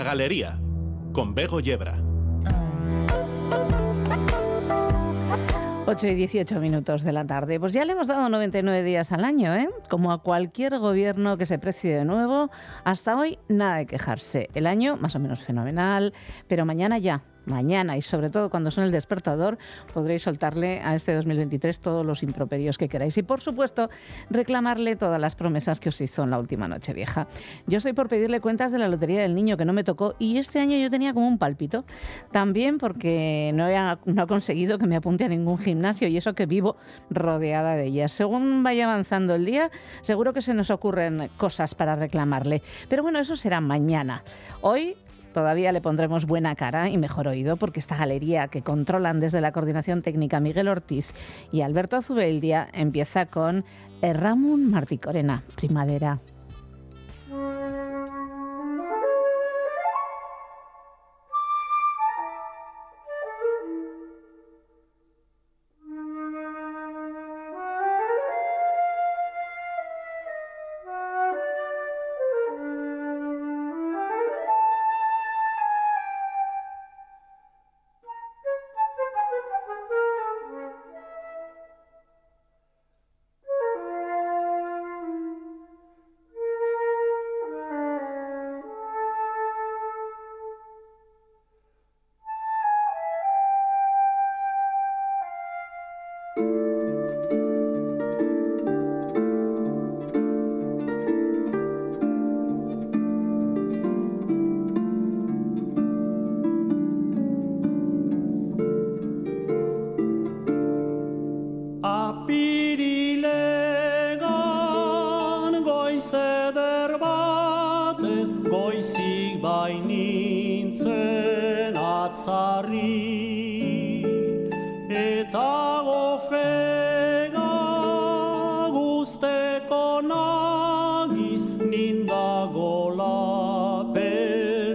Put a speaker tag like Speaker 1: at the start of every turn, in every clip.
Speaker 1: La Galería, con Bego Yebra.
Speaker 2: 8 y 18 minutos de la tarde. Pues ya le hemos dado 99 días al año, ¿eh? Como a cualquier gobierno que se precie de nuevo, hasta hoy nada de quejarse. El año más o menos fenomenal, pero mañana ya mañana y sobre todo cuando son el despertador podréis soltarle a este 2023 todos los improperios que queráis y por supuesto reclamarle todas las promesas que os hizo en la última noche vieja. Yo estoy por pedirle cuentas de la Lotería del Niño que no me tocó y este año yo tenía como un pálpito. También porque no he, no conseguido que me apunte a ningún gimnasio y eso que vivo rodeada de ellas. Según vaya avanzando el día, seguro que se nos ocurren cosas para reclamarle. Pero bueno, eso será mañana. Hoy Todavía le pondremos buena cara y mejor oído porque esta galería que controlan desde la coordinación técnica Miguel Ortiz y Alberto Azubeldia empieza con Ramón Marticorena, Primavera.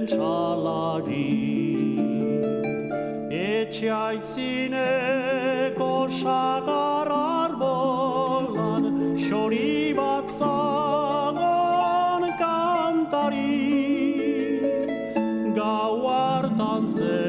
Speaker 2: pentsalari Etxe aitzineko sakar arbolan Xori bat zagon kantari Gau hartan zen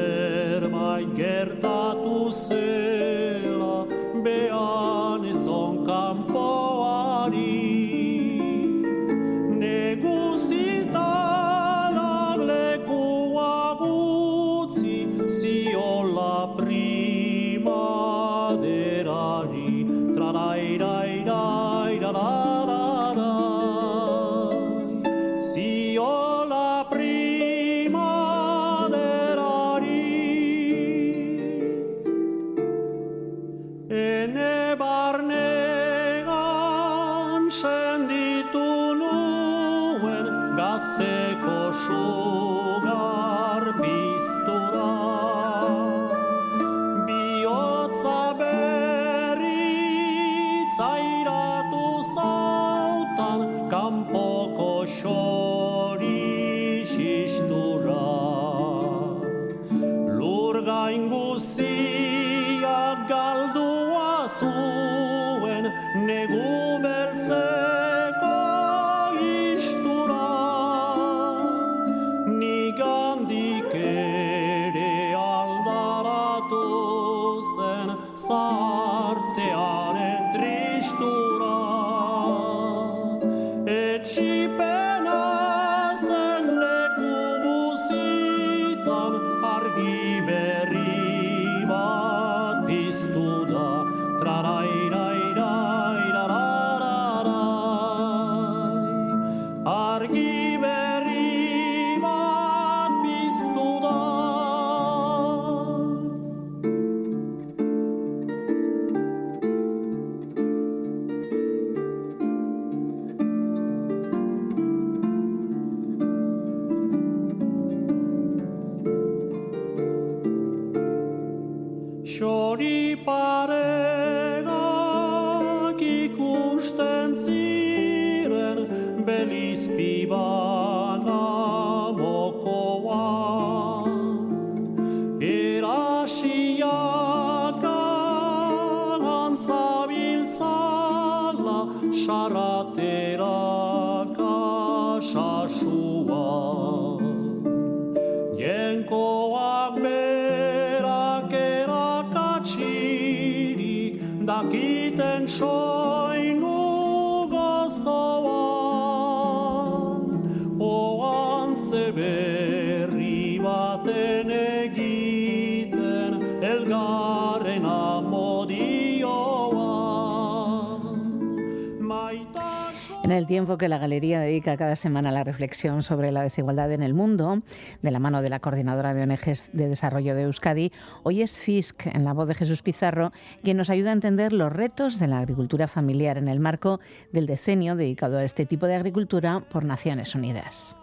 Speaker 3: En el tiempo que la Galería dedica cada semana a la reflexión sobre la desigualdad en el mundo, de la mano de la Coordinadora de ONGs de Desarrollo de Euskadi, hoy es FISC, en la voz de Jesús Pizarro, quien nos ayuda a entender los retos de la agricultura familiar en el marco del decenio dedicado a este tipo de agricultura por Naciones Unidas.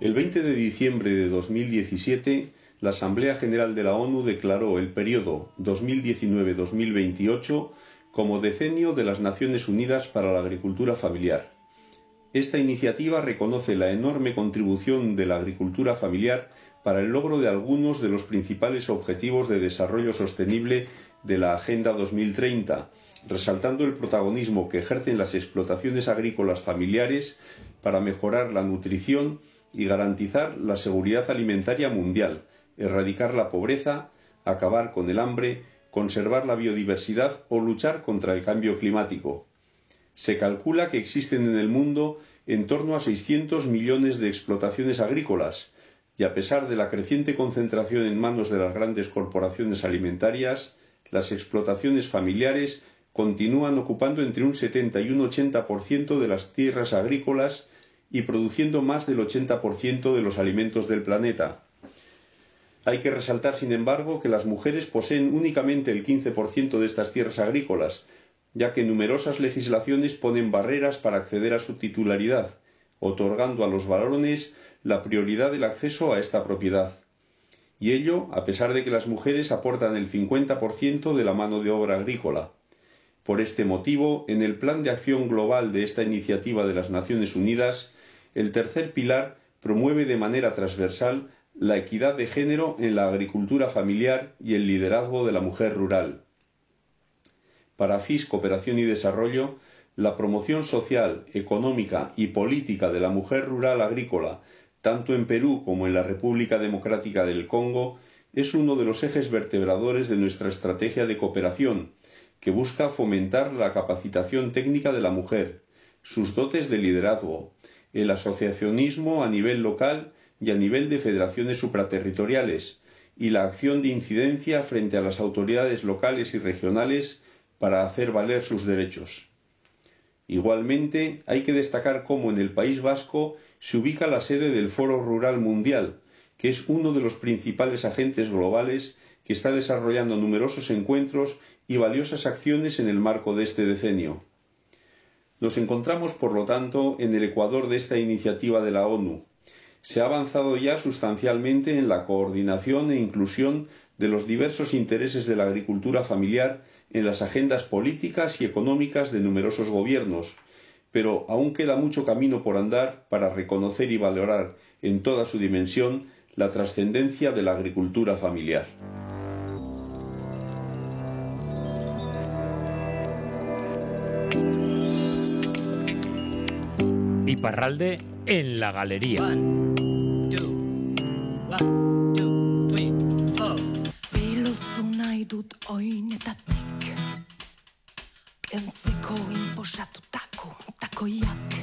Speaker 4: El 20 de diciembre de 2017, la Asamblea General de la ONU declaró el periodo 2019-2028 como decenio de las Naciones Unidas para la Agricultura Familiar. Esta iniciativa reconoce la enorme contribución de la agricultura familiar para el logro de algunos de los principales objetivos de desarrollo sostenible de la Agenda 2030, resaltando el protagonismo que ejercen las explotaciones agrícolas familiares para mejorar la nutrición y garantizar la seguridad alimentaria mundial, erradicar la pobreza, acabar con el hambre, conservar la biodiversidad o luchar contra el cambio climático. Se calcula que existen en el mundo en torno a 600 millones de explotaciones agrícolas, y a pesar de la creciente concentración en manos de las grandes corporaciones alimentarias, las explotaciones familiares continúan ocupando entre un 70 y un 80% de las tierras agrícolas y produciendo más del 80% de los alimentos del planeta. Hay que resaltar, sin embargo, que las mujeres poseen únicamente el 15% de estas tierras agrícolas, ya que numerosas legislaciones ponen barreras para acceder a su titularidad, otorgando a los varones la prioridad del acceso a esta propiedad. Y ello a pesar de que las mujeres aportan el 50% de la mano de obra agrícola. Por este motivo, en el Plan de Acción Global de esta iniciativa de las Naciones Unidas, el tercer pilar promueve de manera transversal la equidad de género en la agricultura familiar y el liderazgo de la mujer rural. Para FIS Cooperación y Desarrollo, la promoción social, económica y política de la mujer rural agrícola, tanto en Perú como en la República Democrática del Congo, es uno de los ejes vertebradores de nuestra estrategia de cooperación, que busca fomentar la capacitación técnica de la mujer, sus dotes de liderazgo, el asociacionismo a nivel local y a nivel de federaciones supraterritoriales, y la acción de incidencia frente a las autoridades locales y regionales para hacer valer sus derechos. Igualmente, hay que destacar cómo en el País Vasco se ubica la sede del Foro Rural Mundial, que es uno de los principales agentes globales que está desarrollando numerosos encuentros y valiosas acciones en el marco de este decenio. Nos encontramos, por lo tanto, en el ecuador de esta iniciativa de la ONU. Se ha avanzado ya sustancialmente en la coordinación e inclusión de los diversos intereses de la agricultura familiar en las agendas políticas y económicas de numerosos gobiernos, pero aún queda mucho camino por andar para reconocer y valorar en toda su dimensión la trascendencia de la agricultura familiar.
Speaker 5: Iparralde en la galería.
Speaker 6: Biluztu nahi dut oinetatik. Kentzeko inposatutako takoiak.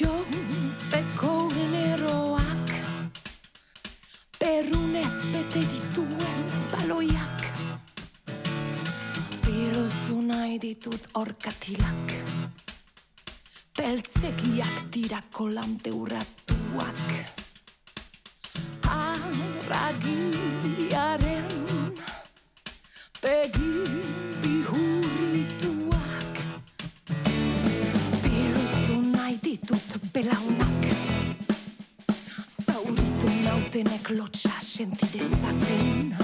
Speaker 6: Jontzeko generoak. Perunez bete dituen baloiak. Biluztu nahi ditut orkatilak Beltzekiak dirako lante urratuak. Arragiaren begi bihurrituak. Biluztu nahi ditut belaunak. Zauritu nautenek lotxa senti dezaten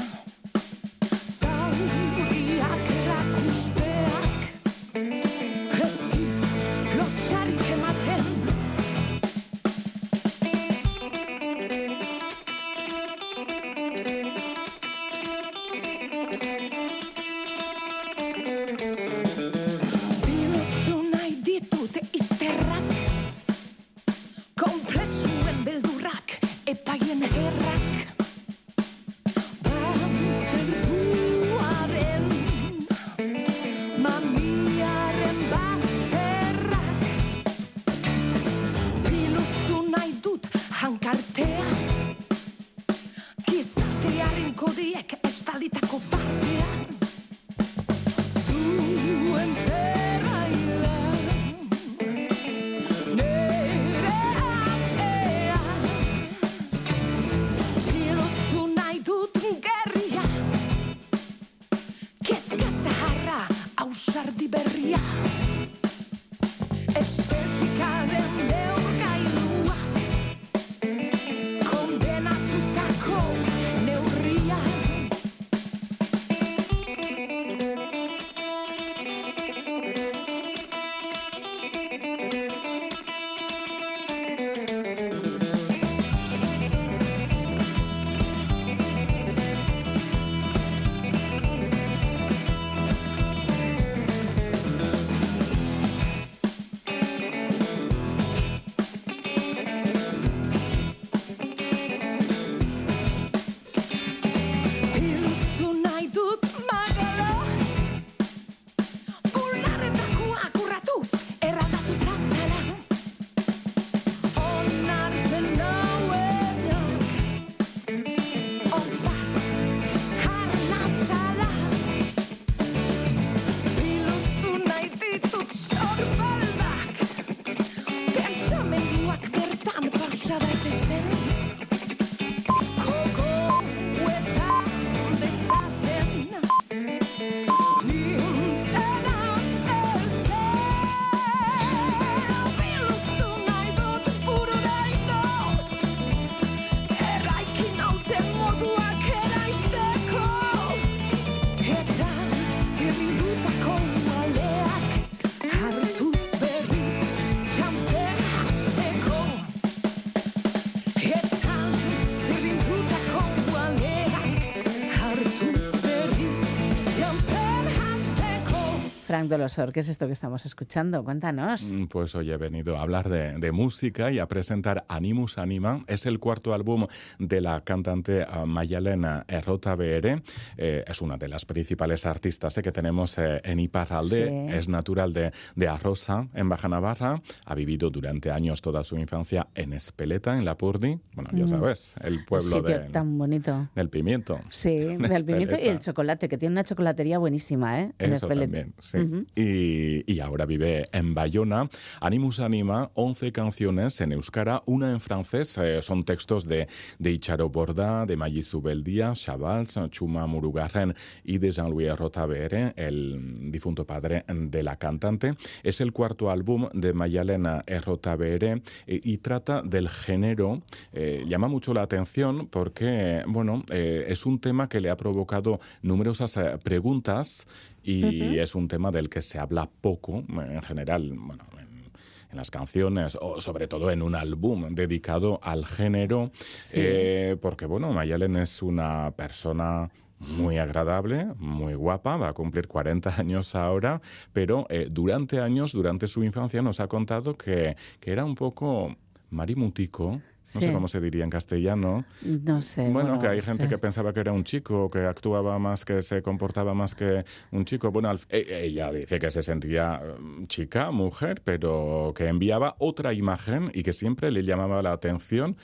Speaker 3: Frank Dolosor, ¿qué es esto que estamos escuchando? Cuéntanos.
Speaker 7: Mm, Pues hoy he venido a hablar de, de música y a presentar Animus Anima. Es el cuarto álbum de la cantante ah, Mayalena Errota. Eh, es una de las principales artistas eh, que tenemos eh, en Iparralde.
Speaker 3: Sí.
Speaker 7: Es natural de, de Arrosa, en Baja Navarra. Ha vivido durante años toda su infancia en Espeleta, en Lapurdi. Bueno, ya
Speaker 3: Mm.
Speaker 7: sabes, el pueblo
Speaker 3: Sitio
Speaker 7: de-
Speaker 3: tan bonito.
Speaker 7: del pimiento.
Speaker 3: Sí,
Speaker 7: de
Speaker 3: del pimiento y el chocolate, que tiene una chocolatería buenísima, ¿eh? En
Speaker 7: Eso
Speaker 3: Espeleta.
Speaker 7: también, sí. Y, ahora vive en Bayona. Animus Anima, 11 canciones en euskara, una en francés. eh, son textos de, de Icharo Borda, de Maggi Zubeldia, Chavals, Chuma Murugarren y de Jean-Louis Rotabere, el difunto padre de la cantante. Es el cuarto álbum de Mayalena Rotabere eh, y trata del género. Eh, llama mucho la atención porque, bueno, eh, es un tema que le ha provocado numerosas preguntas y es un tema del que se habla poco en general, bueno, en, en las canciones o sobre todo en un álbum dedicado al género,
Speaker 3: Sí.
Speaker 7: eh, porque bueno, Mayalen es una persona muy agradable, muy guapa, va a cumplir 40 años ahora, pero eh, durante años, durante su infancia, nos ha contado que, que era un poco marimutico, no
Speaker 3: Sí.
Speaker 7: sé cómo se diría en castellano,
Speaker 3: No sé.
Speaker 7: bueno, que hay gente
Speaker 3: sí.
Speaker 7: que pensaba que era un chico, que actuaba más, que se comportaba más que un chico. Bueno, al- e- ella dice que se sentía mm, chica, mujer, pero que enviaba otra imagen y que siempre le llamaba la atención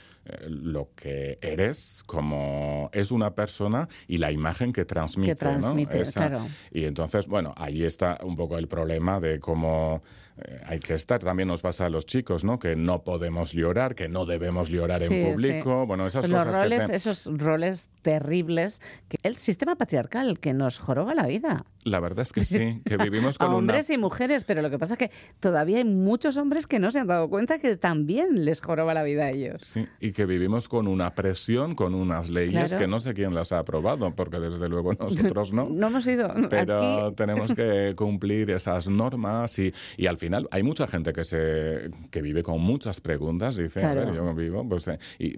Speaker 7: lo que eres, como es una persona y la imagen que transmite.
Speaker 3: Que transmite,
Speaker 7: ¿no? Esa-
Speaker 3: claro.
Speaker 7: Y entonces, bueno, ahí está un poco el problema de cómo eh, hay que estar. También nos pasa a los chicos, ¿no? Que no podemos llorar, que no debemos llorar
Speaker 3: Sí,
Speaker 7: en público.
Speaker 3: sí.
Speaker 7: Bueno, esas
Speaker 3: Los
Speaker 7: cosas
Speaker 3: roles,
Speaker 7: que
Speaker 3: esos roles terribles, que el sistema patriarcal que nos joroba la vida.
Speaker 7: La verdad es que sí, que vivimos
Speaker 3: A
Speaker 7: con una...
Speaker 3: hombres y mujeres, pero lo que pasa es que todavía hay muchos hombres que no se han dado cuenta que también les joroba la vida a ellos.
Speaker 7: Sí, y que vivimos con una presión, con unas leyes
Speaker 3: Claro.
Speaker 7: que no sé quién las ha aprobado, porque desde luego nosotros no.
Speaker 3: No hemos ido.
Speaker 7: Pero
Speaker 3: Aquí
Speaker 7: tenemos que cumplir esas normas y, y al final hay mucha gente que se que vive con muchas preguntas. Dice,
Speaker 3: Claro.
Speaker 7: a ver, yo vivo, pues, eh, y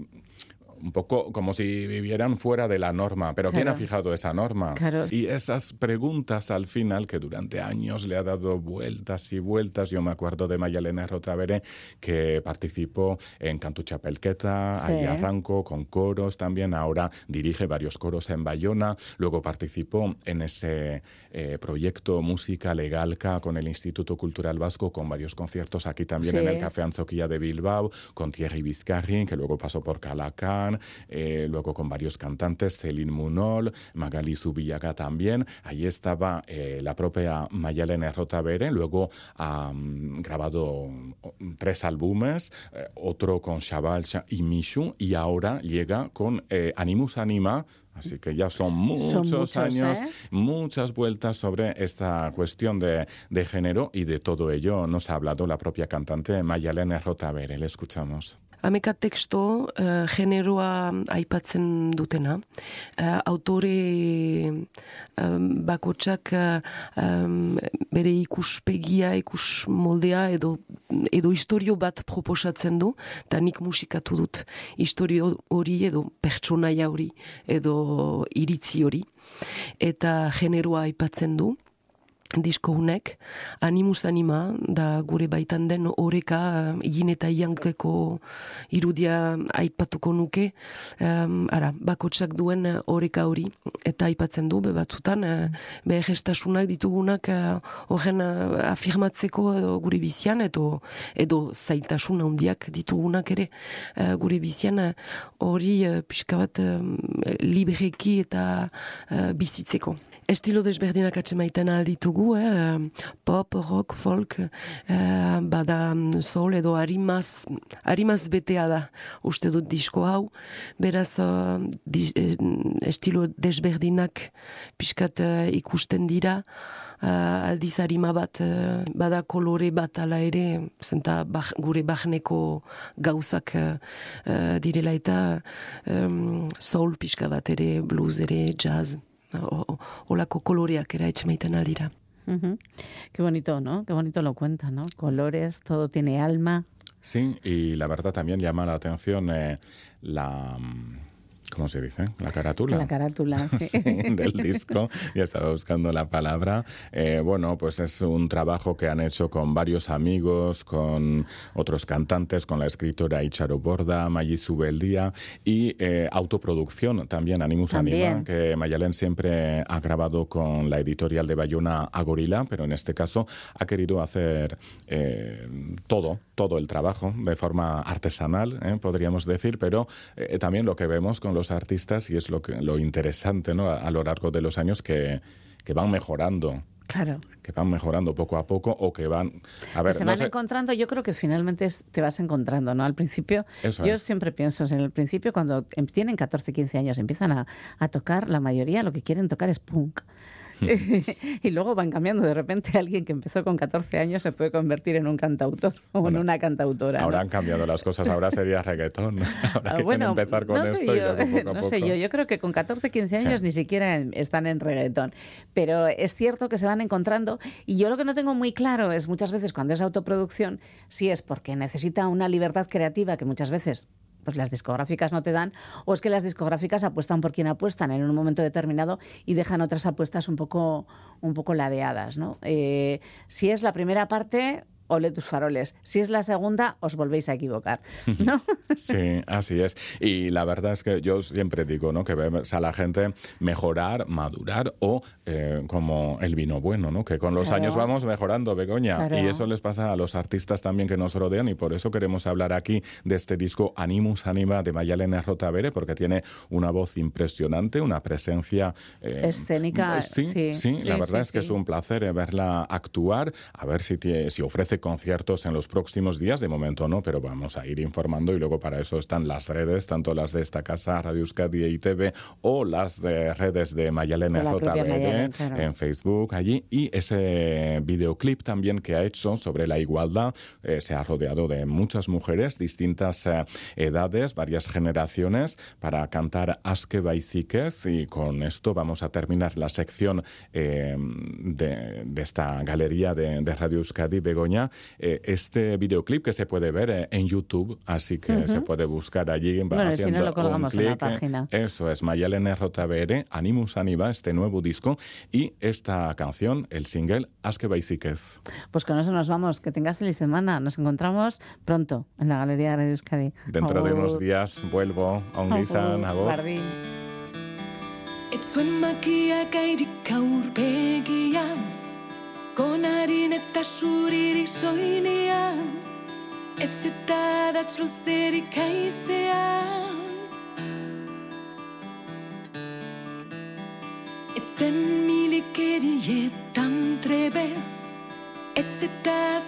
Speaker 7: un poco como si vivieran fuera de la norma. Pero ¿quién ha fijado esa norma? Y esas preguntas al final, que durante años le ha dado vueltas y vueltas. Yo me acuerdo de Mayalena Rotavere, que participó en Cantu Chapelqueta, ahí arrancó con coros también. Ahora dirige varios coros en Bayona. Luego participó en ese eh, proyecto Música Legalca con el Instituto Cultural Vasco, con varios conciertos aquí también en el Café Anzoquilla de Bilbao, con Thierry Vizcarri, que luego pasó por Calacán, eh, luego con varios cantantes, Celine Munol, Magali Zubillaga también. Allí estaba eh, la propia Mayalena Rotavere, luego ha grabado mm, tres álbumes, otro con Shabal y Mishu, y ahora llega con Animus Anima, Así que ya son muchos, años, ¿eh? muchas vueltas sobre esta cuestión de, de, género y de todo ello nos ha hablado la propia cantante Mayalena Rotavere. Le escuchamos.
Speaker 8: Ameka teksto uh, generoa aipatzen dutena. Uh, autore um, bakotsak um, bere ikuspegia, ikus moldea edo, edo historio bat proposatzen du, eta nik musikatu dut historio hori edo pertsonaia hori edo iritzi hori. Eta generoa aipatzen du disko hunek, animus anima, da gure baitan den oreka egin eta iankeko irudia aipatuko nuke, um, ara, bakotsak duen oreka hori, eta aipatzen du, be batzutan, uh, be gestasunak ditugunak uh, horren uh, afirmatzeko gure bizian, edo, edo zaitasun handiak ditugunak ere. Uh, gure bizian, hori uh, pixka bat um, libreki eta bizitzeko estilo desberdinak atsemaiten alditugu, eh? pop, rock, folk, eh, bada mm, soul edo harimaz, harimaz betea da uste dut disko hau, beraz uh, estilo desberdinak pixkat uh, ikusten dira, uh, aldiz harima bat uh, bada kolore bat ala ere, zenta bah, gure bahneko gauzak uh, direla eta um, soul pixka bat ere, blues ere, jazz olako koloreak era etxemeiten aldira.
Speaker 3: Uh Qué bonito, ¿no? Qué bonito lo cuenta, ¿no? Colores, todo tiene alma.
Speaker 7: Sí, y la verdad también llama la atención eh, la ¿Cómo se dice? La carátula.
Speaker 3: La carátula, sí.
Speaker 7: del disco. Ya estaba buscando la palabra. Eh, bueno, pues es un trabajo que han hecho con varios amigos, con otros cantantes, con la escritora Icharo Borda, Mayi Zubeldía y eh, autoproducción también, Animus Anima, que Mayalen siempre ha grabado con la editorial de Bayona Agorila, pero en este caso ha querido hacer eh, todo, todo el trabajo de forma artesanal, podríamos decir, pero también lo que vemos con los los artistas y es lo, que, lo interesante ¿no? a, lo largo de los años que, que van mejorando.
Speaker 3: Claro.
Speaker 7: Que van mejorando poco a poco o que van. A ver,
Speaker 3: se van encontrando, yo creo que finalmente te vas encontrando, ¿no? Al principio, yo siempre pienso, en el principio, cuando em, tienen 14, 15 años, empiezan a, a tocar, la mayoría lo que quieren tocar es punk. y luego van cambiando. De repente alguien que empezó con 14 años se puede convertir en un cantautor o en una cantautora.
Speaker 7: Ahora han cambiado las cosas, ahora sería reggaetón. Ahora que bueno, empezar con esto
Speaker 3: yo,
Speaker 7: y
Speaker 3: No sé yo, yo creo que con 14, 15 años ni siquiera están en reggaetón. Pero es cierto que se van encontrando y yo lo que no tengo muy claro es muchas veces cuando es autoproducción, si es porque necesita una libertad creativa que muchas veces pues las discográficas no te dan, o es que las discográficas apuestan por quien apuestan en un momento determinado y dejan otras apuestas un poco, un poco ladeadas. ¿no? Eh, si es la primera parte, ole tus faroles. Si es la segunda, os volvéis a equivocar. ¿no?
Speaker 7: sí, así es. Y la verdad es que yo siempre digo ¿no? que ves a la gente mejorar, madurar o eh, como el vino bueno, ¿no? que con los años vamos mejorando, Begoña. Y eso les pasa a los artistas también que nos rodean y por eso queremos hablar aquí de este disco Animus Anima de Mayalena Rotavere porque tiene una voz impresionante, una presencia
Speaker 3: eh, escénica.
Speaker 7: Sí, sí, sí, la verdad es que es un placer verla actuar, a ver si, si ofrece conciertos en los próximos días. De momento no, pero vamos a ir informando y luego para eso están las redes, tanto las de esta casa, Radio Euskadi y TV, o las de redes de Mayalena JBD en Facebook allí. Y ese videoclip también que ha hecho sobre la igualdad eh, se ha rodeado de muchas mujeres, distintas eh, edades, varias generaciones, para cantar Aske Baiziques. Y con esto vamos a terminar la sección eh, de, esta galería de, de Radio Euskadi, Begoña, Eh, este videoclip que se puede ver eh, en YouTube, así que se puede buscar allí.
Speaker 3: Bueno, y si no,
Speaker 7: haciendo
Speaker 3: lo colgamos
Speaker 7: un
Speaker 3: en la
Speaker 7: clic, eh,
Speaker 3: página.
Speaker 7: Eso es, Mayalene Rotabere, Animus Anima, este nuevo disco, y esta canción, el single, Aske Baisikez.
Speaker 3: Pues con eso nos vamos. Que tengas feliz semana. Nos encontramos pronto en la Galería de Radio Euskadi.
Speaker 7: Dentro de unos días vuelvo a
Speaker 3: agur. Bardin.
Speaker 9: Ez zuen eta zuririk soinean Ez eta adatz luzerik aizean Ez zen milikerietan trebe Ez eta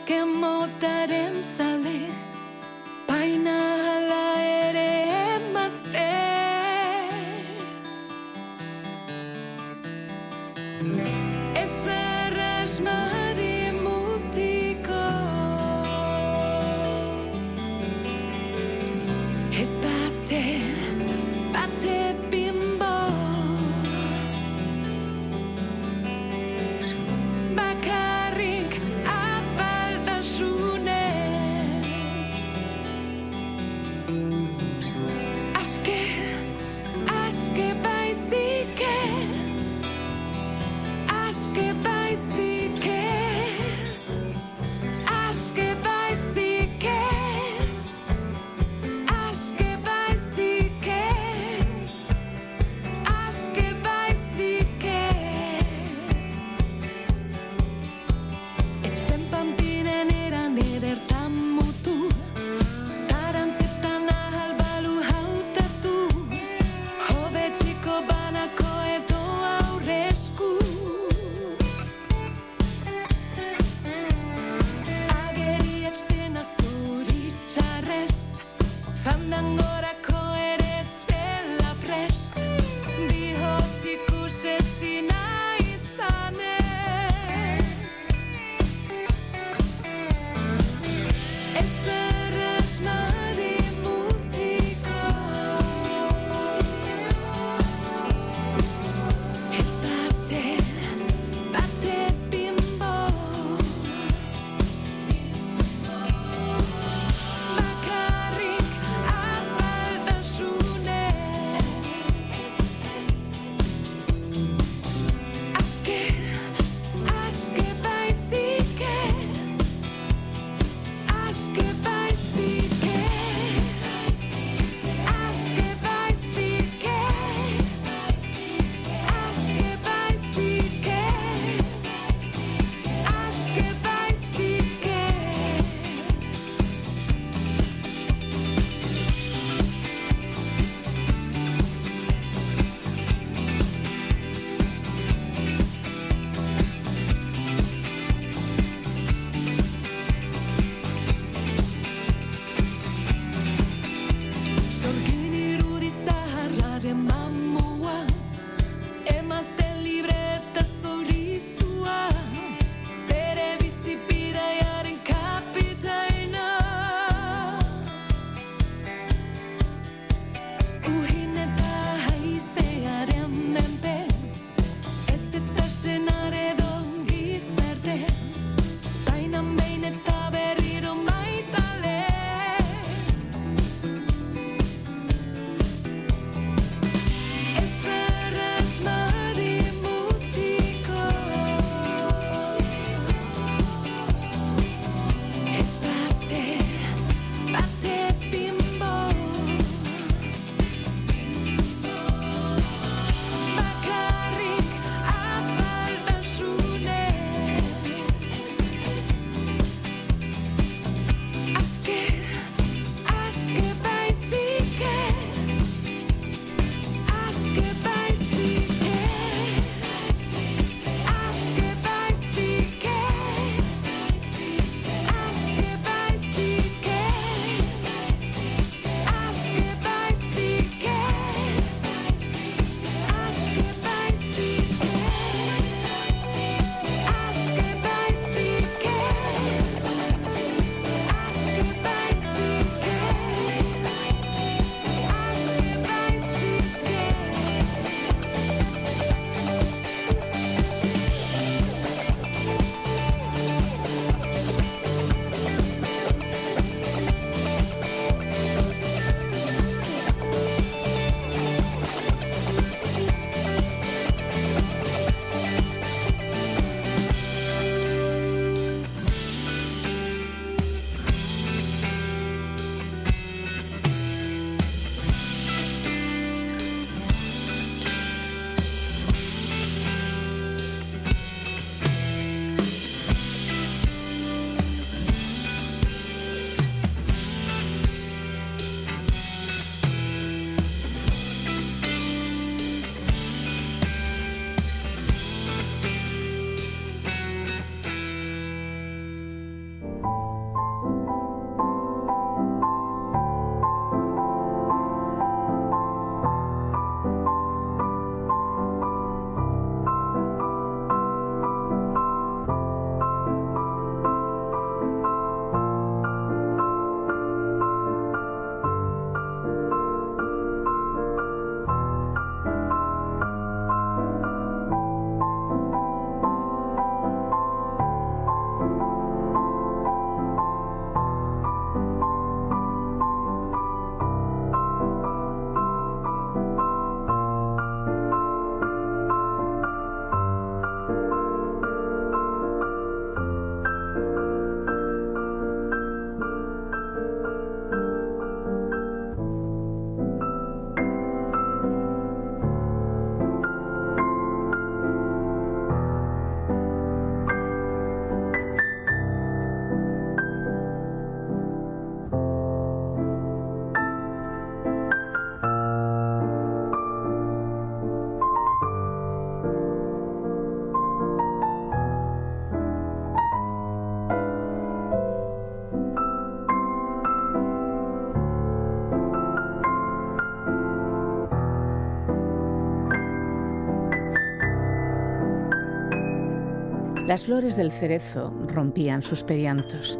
Speaker 3: Las flores del cerezo rompían sus periantos,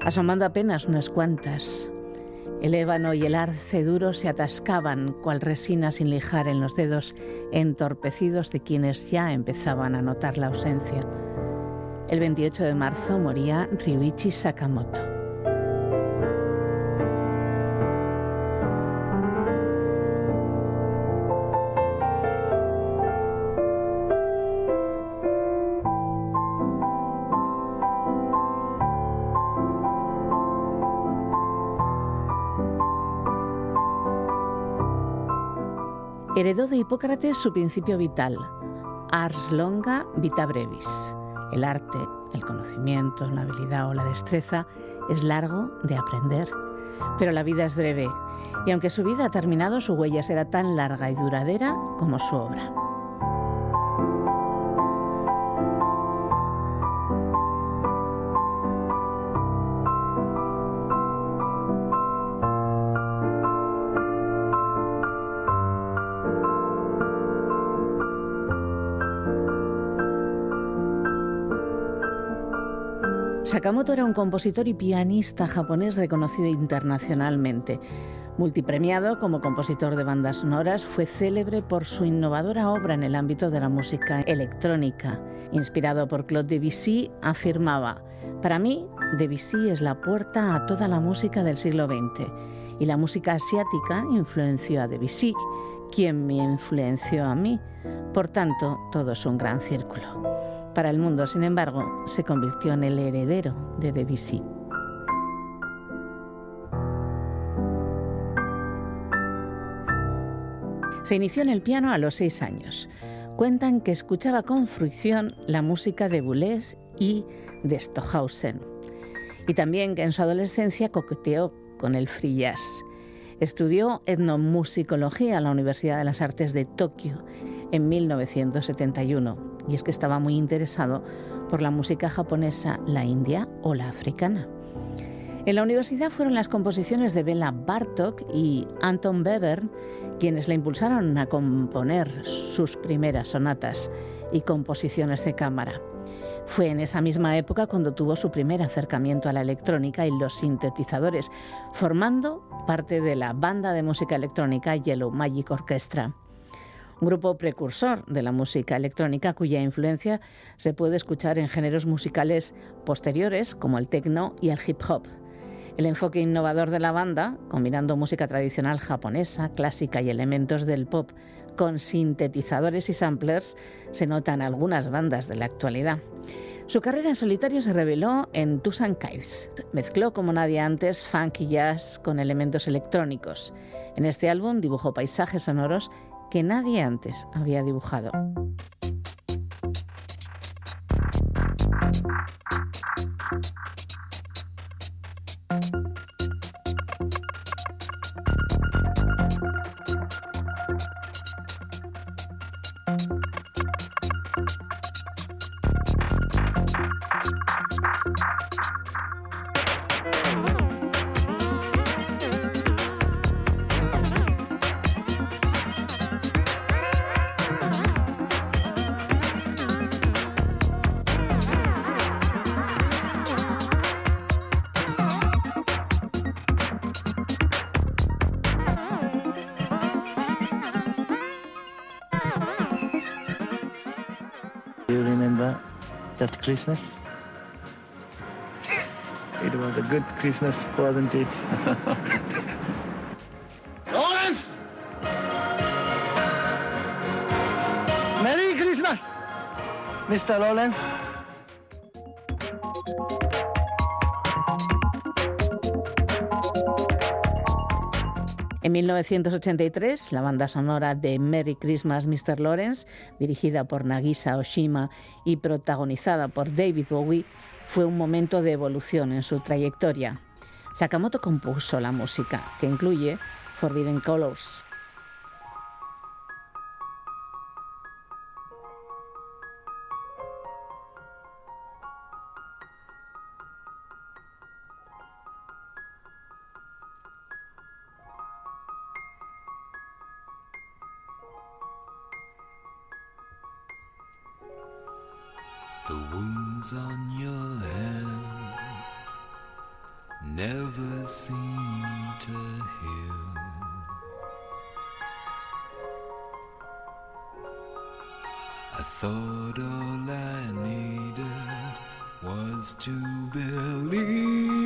Speaker 3: asomando apenas unas cuantas. El ébano y el arce duro se atascaban cual resina sin lijar en los dedos entorpecidos de quienes ya empezaban a notar la ausencia. El 28 de marzo moría Ryuichi Sakamoto. Heredó de Hipócrates su principio vital, ars longa vita brevis. El arte, el conocimiento, la habilidad o la destreza es largo de aprender, pero la vida es breve, y aunque su vida ha terminado, su huella será tan larga y duradera como su obra. Sakamoto era un compositor y pianista japonés reconocido internacionalmente. Multipremiado como compositor de bandas sonoras, fue célebre por su innovadora obra en el ámbito de la música electrónica. Inspirado por Claude Debussy, afirmaba, para mí, Debussy es la puerta a toda la música del siglo XX y la música asiática influenció a Debussy, quien me influenció a mí. Por tanto, todo es un gran círculo. Para el mundo, sin embargo, se convirtió en el heredero de Debussy. Se inició en el piano a los seis años. Cuentan que escuchaba con fruición la música de Boulez y de Stockhausen. Y también que en su adolescencia coqueteó con el free jazz. Estudió etnomusicología en la Universidad de las Artes de Tokio en 1971 y es que estaba muy interesado por la música japonesa, la india o la africana. En la universidad fueron las composiciones de Bela Bartok y Anton Webern quienes le impulsaron a componer sus primeras sonatas y composiciones de cámara. Fue en esa misma época cuando tuvo su primer acercamiento a la electrónica y los sintetizadores, formando parte de la banda de música electrónica Yellow Magic Orchestra un grupo precursor de la música electrónica cuya influencia se puede escuchar en géneros musicales posteriores como el techno y el hip hop. El enfoque innovador de la banda, combinando música tradicional japonesa, clásica y elementos del pop con sintetizadores y samplers, se nota en algunas bandas de la actualidad. Su carrera en solitario se reveló en Tucson Caves. Mezcló como nadie antes funk y jazz con elementos electrónicos. En este álbum dibujó paisajes sonoros que nadie antes había dibujado.
Speaker 10: That Christmas? it was a good Christmas, wasn't it? Lawrence! Merry Christmas, Mr. Lawrence.
Speaker 3: 1983, la banda sonora de Merry Christmas Mr. Lawrence, dirigida por Nagisa Oshima y protagonizada por David Bowie, fue un momento de evolución en su trayectoria. Sakamoto compuso la música, que incluye Forbidden Colors,
Speaker 11: thought all I needed was to believe.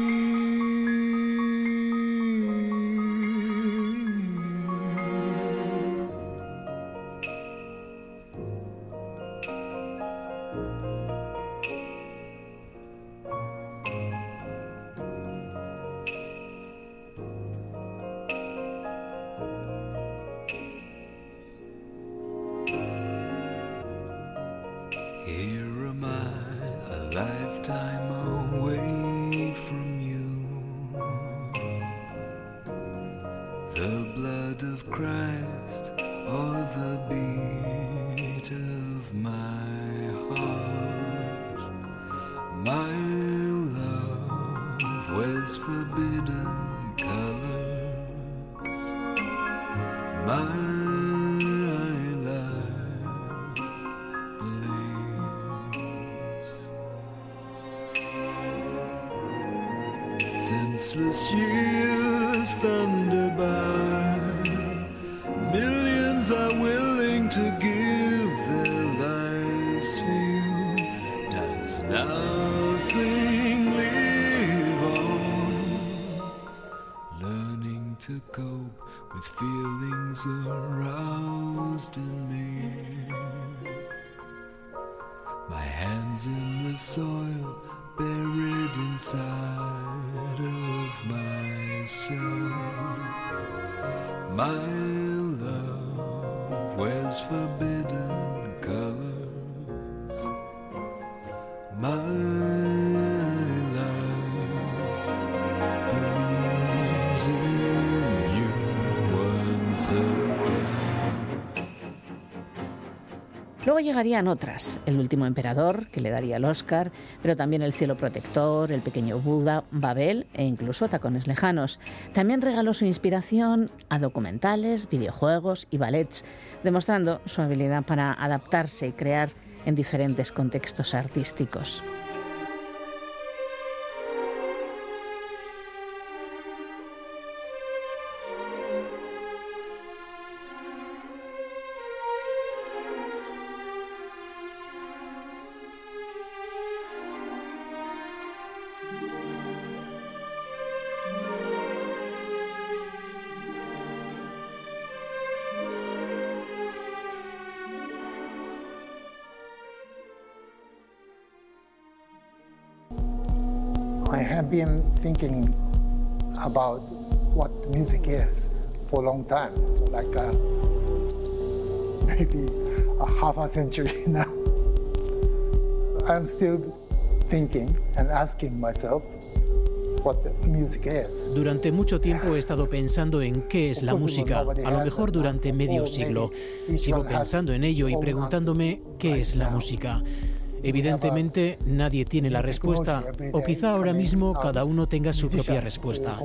Speaker 3: Llegarían otras, El último emperador, que le daría el Oscar, pero también El cielo protector, El pequeño Buda, Babel e incluso Tacones lejanos. También regaló su inspiración a documentales, videojuegos y ballets, demostrando su habilidad para adaptarse y crear en diferentes contextos artísticos.
Speaker 12: Thinking about what music is for a long time, for like uh, maybe a half a century now. I'm still thinking and asking myself what the music is.
Speaker 13: Durante mucho tiempo he estado pensando en qué es la música, a lo mejor durante medio siglo. Sigo pensando en ello y preguntándome qué es la música. Evidentemente nadie tiene la respuesta o quizá ahora mismo cada uno tenga su propia respuesta.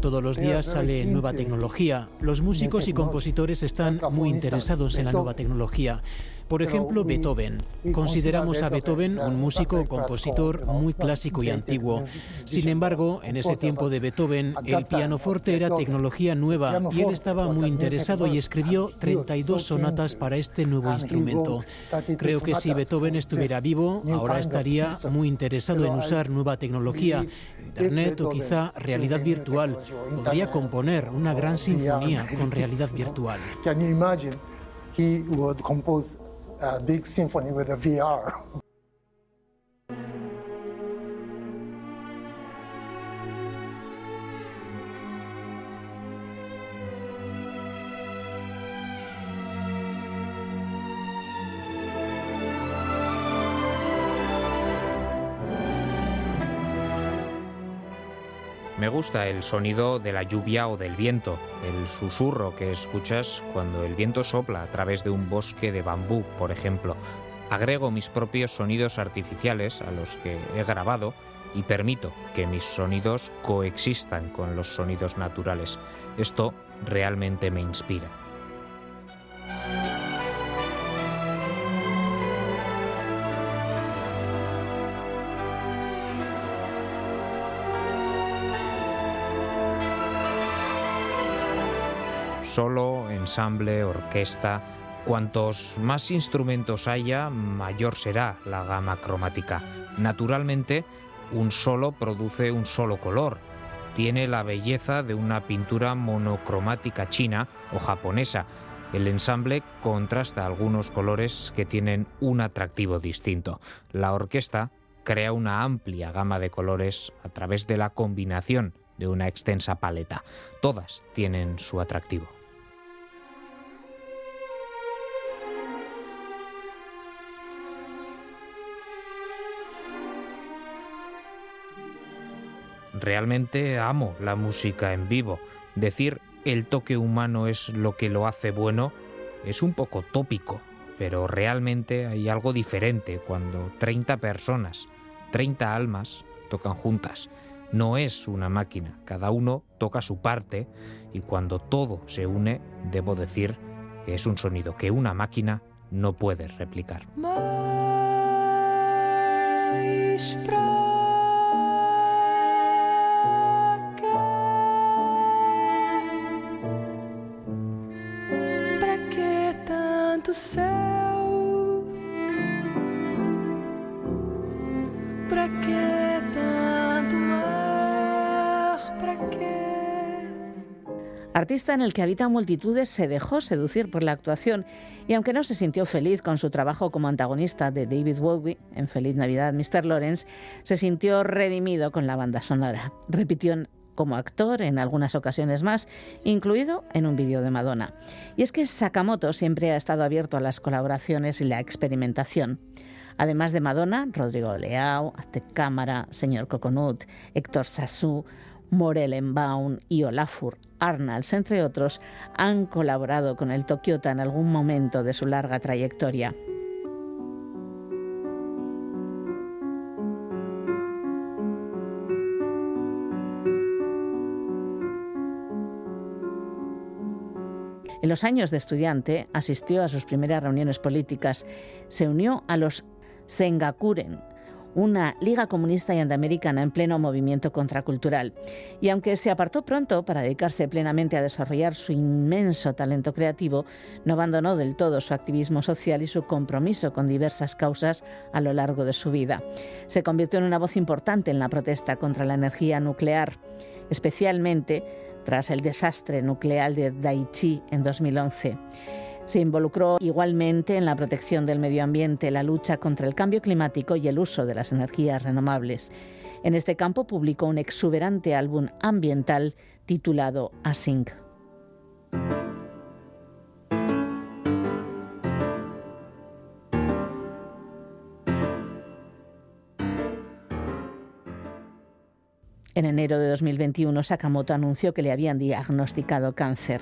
Speaker 13: Todos los días sale nueva tecnología. Los músicos y compositores están muy interesados en la nueva tecnología. Por ejemplo, Beethoven. Consideramos a Beethoven un músico o compositor muy clásico y antiguo. Sin embargo, en ese tiempo de Beethoven, el pianoforte era tecnología nueva y él estaba muy interesado y escribió 32 sonatas para este nuevo instrumento. Creo que si Beethoven estuviera vivo, ahora estaría muy interesado en usar nueva tecnología, Internet o quizá realidad virtual. Podría componer una gran sinfonía con realidad virtual.
Speaker 12: Can you imagine he would compose a big symphony with a VR?
Speaker 14: Me gusta el sonido de la lluvia o del viento, el susurro que escuchas cuando el viento sopla a través de un bosque de bambú, por ejemplo. Agrego mis propios sonidos artificiales a los que he grabado y permito que mis sonidos coexistan con los sonidos naturales. Esto realmente me inspira. Solo, ensamble, orquesta. Cuantos más instrumentos haya, mayor será la gama cromática. Naturalmente, un solo produce un solo color. Tiene la belleza de una pintura monocromática china o japonesa. El ensamble contrasta algunos colores que tienen un atractivo distinto. La orquesta crea una amplia gama de colores a través de la combinación de una extensa paleta. Todas tienen su atractivo. Realmente amo la música en vivo. Decir el toque humano es lo que lo hace bueno es un poco tópico, pero realmente hay algo diferente cuando 30 personas, 30 almas tocan juntas. No es una máquina, cada uno toca su parte y cuando todo se une, debo decir que es un sonido que una máquina no puede replicar.
Speaker 3: En el que habitan multitudes, se dejó seducir por la actuación y aunque no se sintió feliz con su trabajo como antagonista de David Bowie en Feliz Navidad, Mr. Lawrence, se sintió redimido con la banda sonora. Repitió como actor en algunas ocasiones más, incluido en un vídeo de Madonna. Y es que Sakamoto siempre ha estado abierto a las colaboraciones y la experimentación. Además de Madonna, Rodrigo Leao, Aztec Cámara, Señor Coconut, Héctor Sassou, Morellenbaum y Olafur Arnalds, entre otros, han colaborado con el Tokyota en algún momento de su larga trayectoria. En los años de estudiante asistió a sus primeras reuniones políticas, se unió a los Sengakuren, una liga comunista y antiamericana en pleno movimiento contracultural. Y aunque se apartó pronto para dedicarse plenamente a desarrollar su inmenso talento creativo, no abandonó del todo su activismo social y su compromiso con diversas causas a lo largo de su vida. Se convirtió en una voz importante en la protesta contra la energía nuclear, especialmente tras el desastre nuclear de Daiichi en 2011. Se involucró igualmente en la protección del medio ambiente, la lucha contra el cambio climático y el uso de las energías renovables. En este campo publicó un exuberante álbum ambiental titulado Async. En enero de 2021, Sakamoto anunció que le habían diagnosticado cáncer.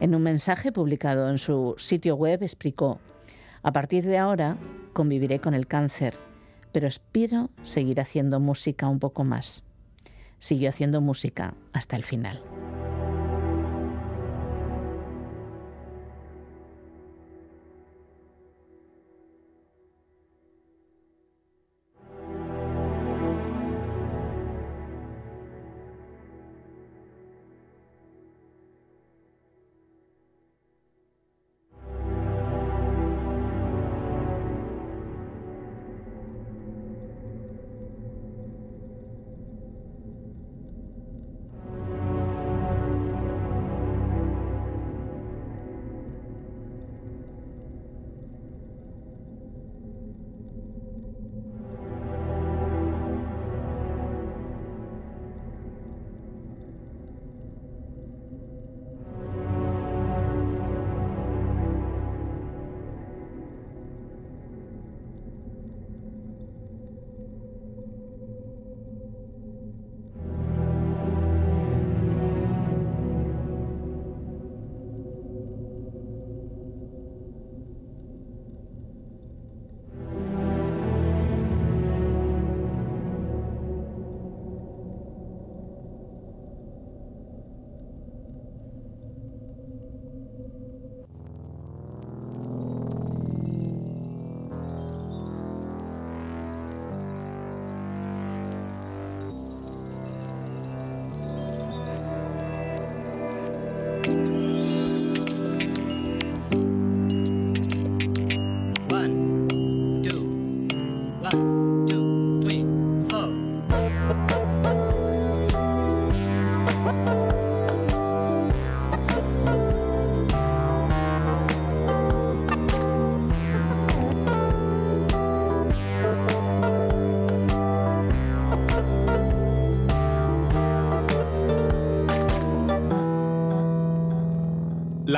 Speaker 3: En un mensaje publicado en su sitio web explicó, a partir de ahora conviviré con el cáncer, pero espero seguir haciendo música un poco más. Siguió haciendo música hasta el final.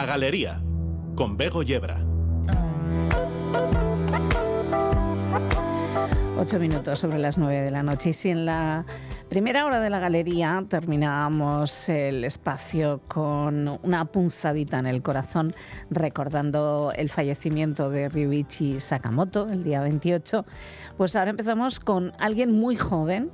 Speaker 1: La Galería, con Bego Yebra.
Speaker 3: Ocho minutos sobre las nueve de la noche. Y si en la primera hora de la galería terminábamos el espacio con una punzadita en el corazón, recordando el fallecimiento de Ryuichi Sakamoto el día 28, pues ahora empezamos con alguien muy joven.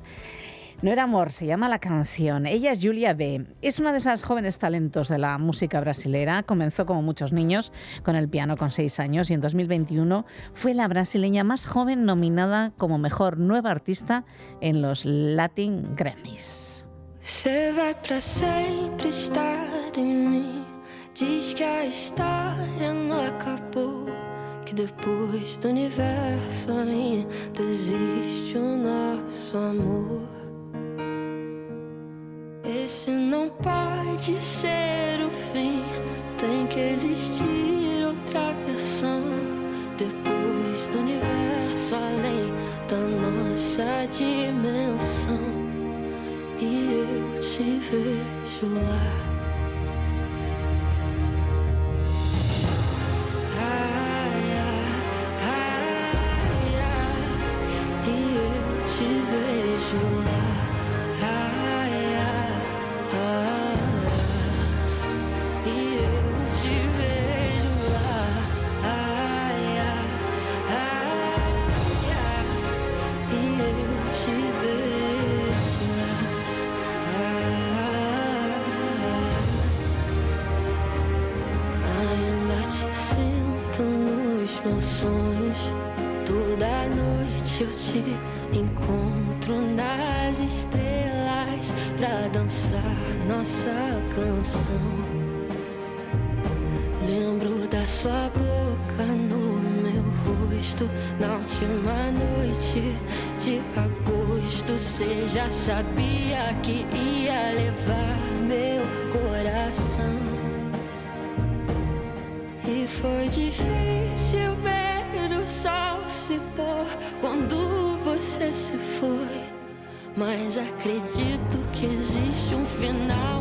Speaker 3: No era amor, se llama la canción. Ella es Julia B. Es una de esas jóvenes talentos de la música brasilera. Comenzó como muchos niños con el piano con seis años y en 2021 fue la brasileña más joven nominada como mejor nueva artista en los Latin Grammys.
Speaker 9: Você vai pra sempre estar em mim. Diz que a história não acabou. Que depois do universo ainda existe o amor. Esse não pode ser o fim. Tem que existir outra versão. Depois do universo além da nossa dimensão. E eu te vejo lá. Ai, ai, ai, E eu te vejo lá. Na última noite de agosto. Você já sabia que ia levar meu coração. E foi difícil ver o sol se pôr quando você se foi. Mas acredito que existe um final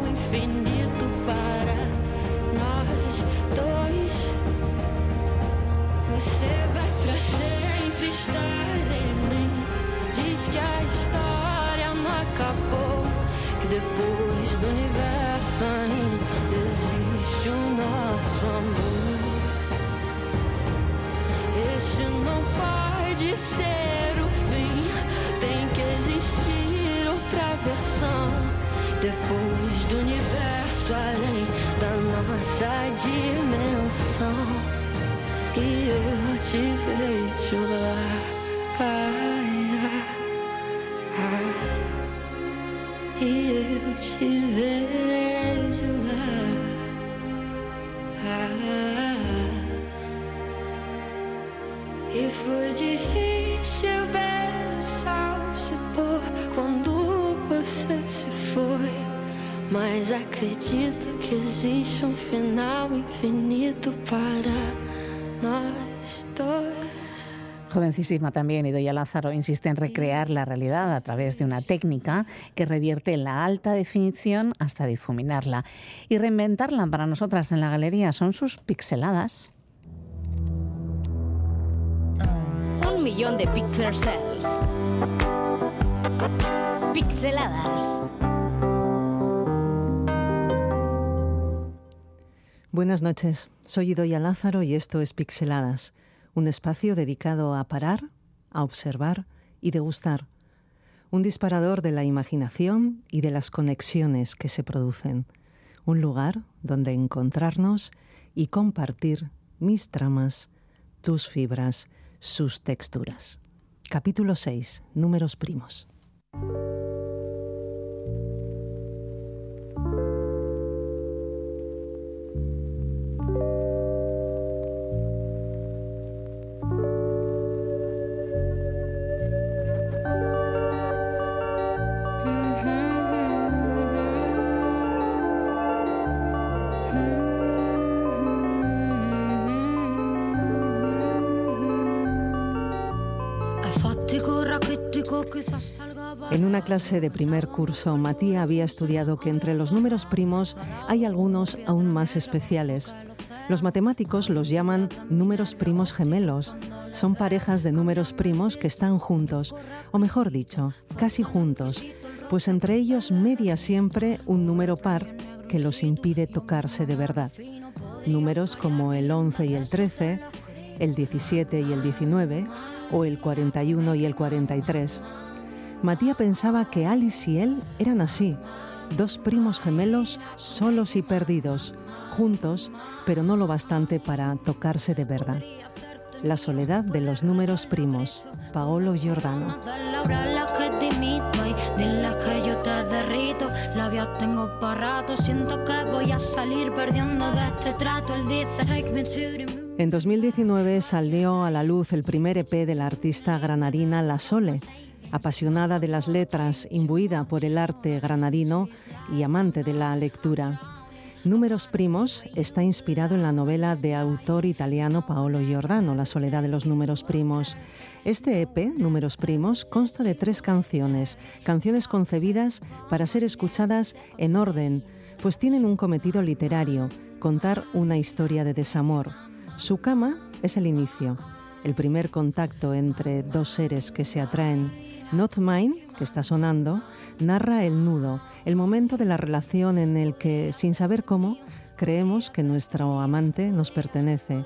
Speaker 9: depois do universo ainda existe o nosso amor. Esse não pode ser o fim. Tem que existir outra versão. Depois do universo além da nossa dimensão. E eu te vejo lá. Acredito que existe um final infinito para nós dois.
Speaker 3: Jovencísima también, Idoia Lázaro insiste en recrear la realidad a través de una técnica que revierte la alta definición hasta difuminarla. Y reinventarla para nosotras en la galería son sus pixeladas.
Speaker 15: Un millón de pixel cells. Pixeladas.
Speaker 16: Buenas noches, soy Idoia Lázaro y esto es Pixeladas, un espacio dedicado a parar, a observar y degustar. Un disparador de la imaginación y de las conexiones que se producen. Un lugar donde encontrarnos y compartir mis tramas, tus fibras, sus texturas. Capítulo 6. Números primos. Una clase de primer curso, Matías había estudiado que entre los números primos hay algunos aún más especiales. Los matemáticos los llaman números primos gemelos. Son parejas de números primos que están juntos, o mejor dicho, casi juntos, pues entre ellos media siempre un número par que los impide tocarse de verdad. Números como el 11 y el 13, el 17 y el 19, o el 41 y el 43. Matías pensaba que Alice y él eran así, dos primos gemelos solos y perdidos, juntos, pero no lo bastante para tocarse de verdad. La soledad de los números primos, Paolo Giordano. En 2019 salió a la luz el primer EP de la artista granadina La Sole, apasionada de las letras, imbuida por el arte granadino y amante de la lectura. Números Primos está inspirado en la novela de autor italiano Paolo Giordano, La soledad de los números primos. Este EP, Números Primos, consta de tres canciones, canciones concebidas para ser escuchadas en orden, pues tienen un cometido literario, contar una historia de desamor. Su cama es el inicio, el primer contacto entre dos seres que se atraen Not Mine, que está sonando, narra el nudo, el momento de la relación en el que, sin saber cómo, creemos que nuestro amante nos pertenece.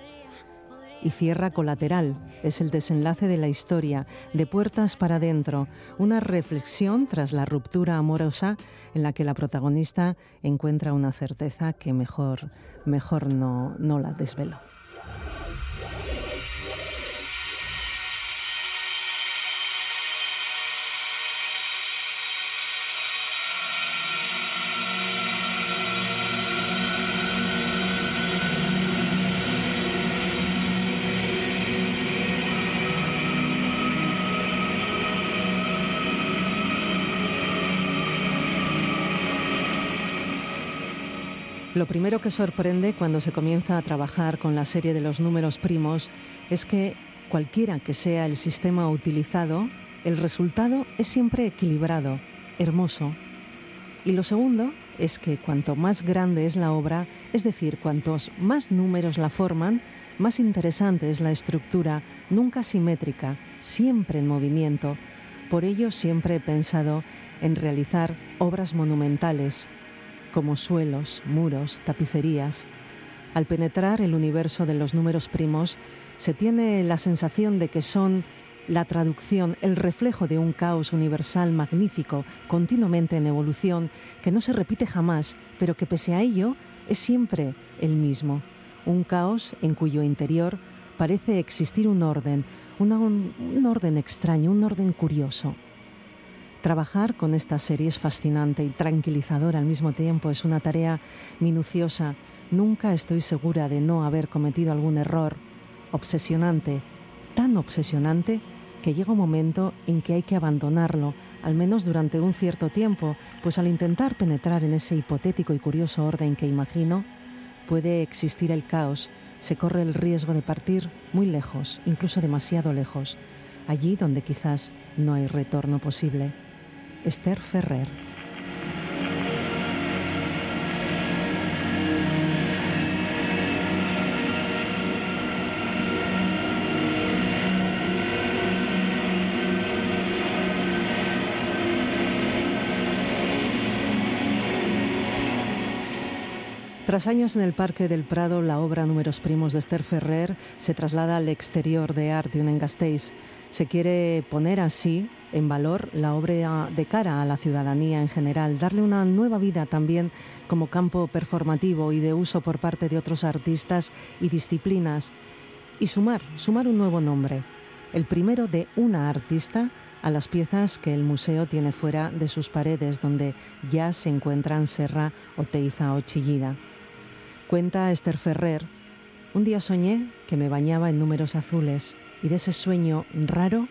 Speaker 16: Y cierra colateral, es el desenlace de la historia, de puertas para adentro, una reflexión tras la ruptura amorosa en la que la protagonista encuentra una certeza que mejor, mejor no, no la desvelo. Primero que sorprende cuando se comienza a trabajar con la serie de los números primos es que cualquiera que sea el sistema utilizado, el resultado es siempre equilibrado, hermoso. Y lo segundo es que cuanto más grande es la obra, es decir, cuantos más números la forman, más interesante es la estructura, nunca simétrica, siempre en movimiento. Por ello siempre he pensado en realizar obras monumentales, como suelos, muros, tapicerías. Al penetrar el universo de los números primos, se tiene la sensación de que son la traducción, el reflejo de un caos universal magnífico, continuamente en evolución, que no se repite jamás, pero que pese a ello es siempre el mismo. Un caos en cuyo interior parece existir un orden, un, un orden extraño, un orden curioso. Trabajar con esta serie es fascinante y tranquilizadora al mismo tiempo. Es una tarea minuciosa. Nunca estoy segura de no haber cometido algún error. Obsesionante, tan obsesionante que llega un momento en que hay que abandonarlo, al menos durante un cierto tiempo, pues al intentar penetrar en ese hipotético y curioso orden que imagino, puede existir el caos, se corre el riesgo de partir muy lejos, incluso demasiado lejos, allí donde quizás no hay retorno posible. Esther Ferrer. Tras años en el Parque del Prado, la obra Números Primos de Esther Ferrer se traslada al exterior de Art en Gasteiz. Se quiere poner así en valor la obra de cara a la ciudadanía en general, darle una nueva vida también como campo performativo y de uso por parte de otros artistas y disciplinas, y sumar, sumar un nuevo nombre, el primero de una artista a las piezas que el museo tiene fuera de sus paredes, donde ya se encuentran Serra, Oteiza o Chillida. Cuenta Esther Ferrer, un día soñé que me bañaba en números azules y de ese sueño raro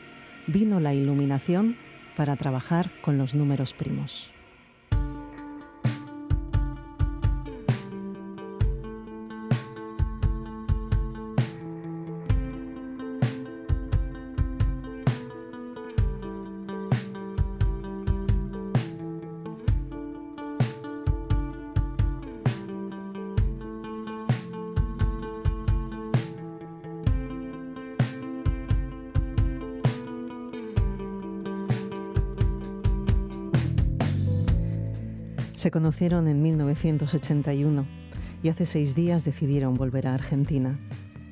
Speaker 16: vino la iluminación para trabajar con los números primos. Se conocieron en 1981 y hace seis días decidieron volver a Argentina.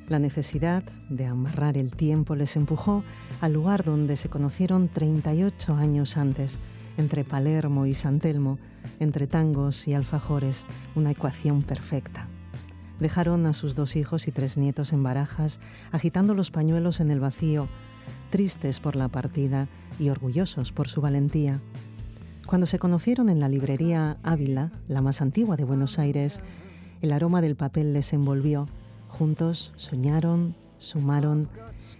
Speaker 16: La necesidad de amarrar el tiempo les empujó al lugar donde se conocieron 38 años antes, entre Palermo y San Telmo, entre tangos y alfajores, una ecuación perfecta. Dejaron a sus dos hijos y tres nietos en barajas, agitando los pañuelos en el vacío, tristes por la partida y orgullosos por su valentía. Cuando se conocieron en la librería Ávila, la más antigua de Buenos Aires, el aroma del papel les envolvió. Juntos soñaron, sumaron,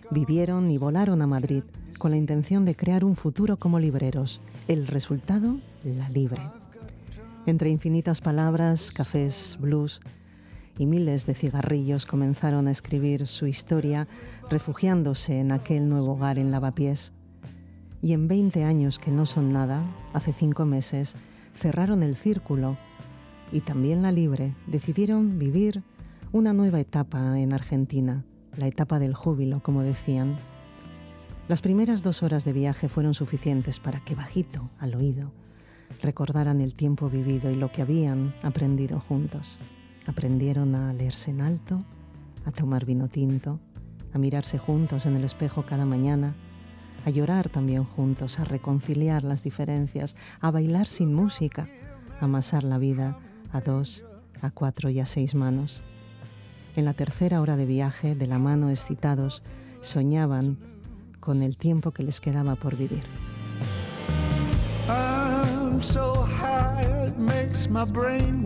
Speaker 16: vivieron y volaron a Madrid con la intención de crear un futuro como libreros. El resultado, la libre. Entre infinitas palabras, cafés, blues y miles de cigarrillos comenzaron a escribir su historia refugiándose en aquel nuevo hogar en Lavapiés. Y en 20 años que no son nada, hace cinco meses, cerraron el círculo y también la Libre decidieron vivir una nueva etapa en Argentina, la etapa del júbilo, como decían. Las primeras dos horas de viaje fueron suficientes para que bajito, al oído, recordaran el tiempo vivido y lo que habían aprendido juntos. Aprendieron a leerse en alto, a tomar vino tinto, a mirarse juntos en el espejo cada mañana, a llorar también juntos, a reconciliar las diferencias, a bailar sin música, a amasar la vida a dos, a cuatro y a seis manos. En la tercera hora de viaje, de la mano excitados, soñaban con el tiempo que les quedaba por vivir.
Speaker 11: I'm so high makes my brain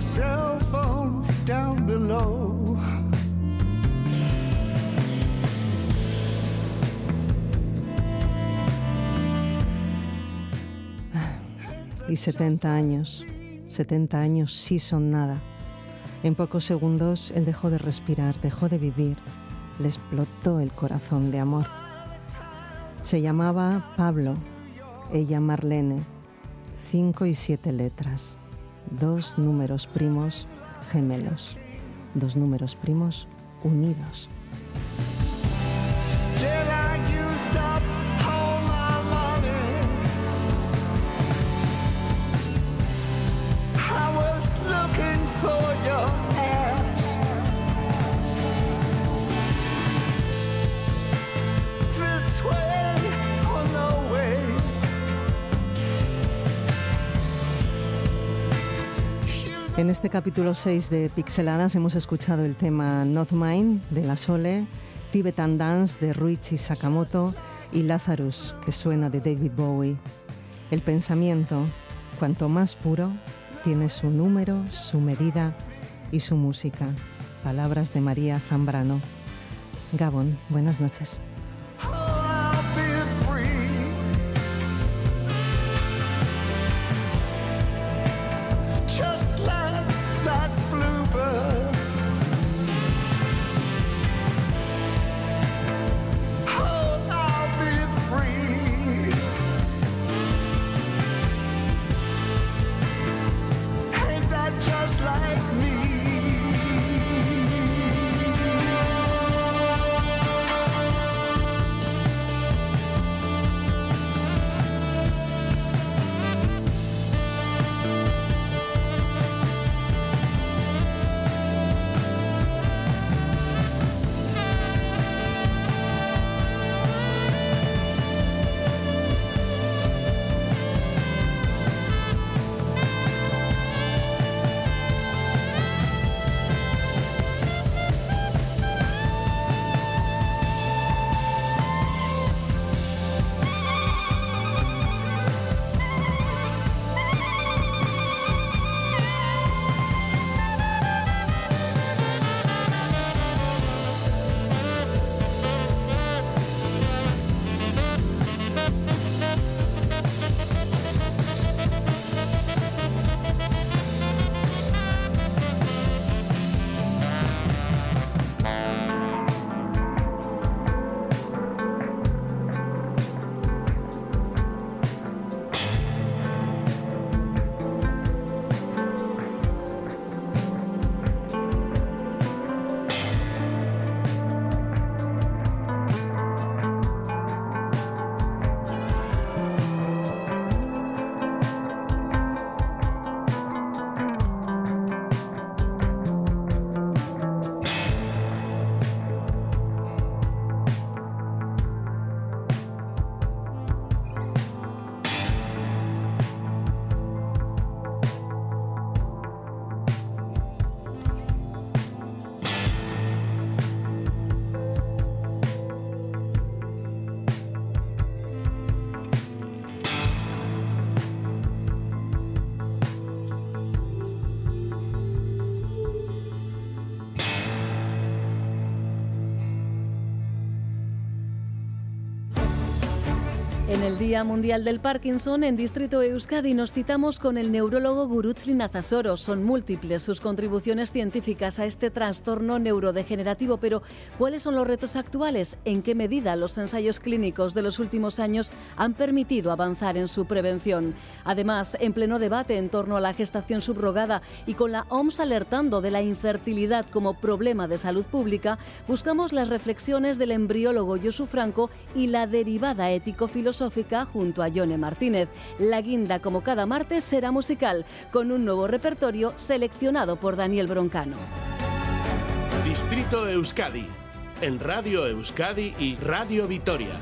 Speaker 11: my cell phone down below.
Speaker 16: Y 70 años, 70 años sí son nada. En pocos segundos él dejó de respirar, dejó de vivir, le explotó el corazón de amor. Se llamaba Pablo, ella Marlene, cinco y siete letras, dos números primos gemelos, dos números primos unidos. En este capítulo 6 de Pixeladas hemos escuchado el tema Not Mine de La Sole, Tibetan Dance de Ruichi Sakamoto y Lazarus, que suena de David Bowie. El pensamiento, cuanto más puro, tiene su número, su medida y su música. Palabras de María Zambrano. Gabón, buenas noches.
Speaker 17: El Día Mundial del Parkinson, en Distrito Euskadi nos citamos con el neurólogo Gurutzli Nazasoro. Son múltiples sus contribuciones científicas a este trastorno neurodegenerativo, pero ¿cuáles son los retos actuales? ¿En qué medida los ensayos clínicos de los últimos años han permitido avanzar en su prevención? Además, en pleno debate en torno a la gestación subrogada y con la OMS alertando de la infertilidad como problema de salud pública, buscamos las reflexiones del embriólogo Josu Franco y la derivada ético-filosófica junto a Yone Martínez. La guinda, como cada martes, será musical, con un nuevo repertorio seleccionado por Daniel Broncano.
Speaker 1: Distrito Euskadi, en Radio Euskadi y Radio Vitoria.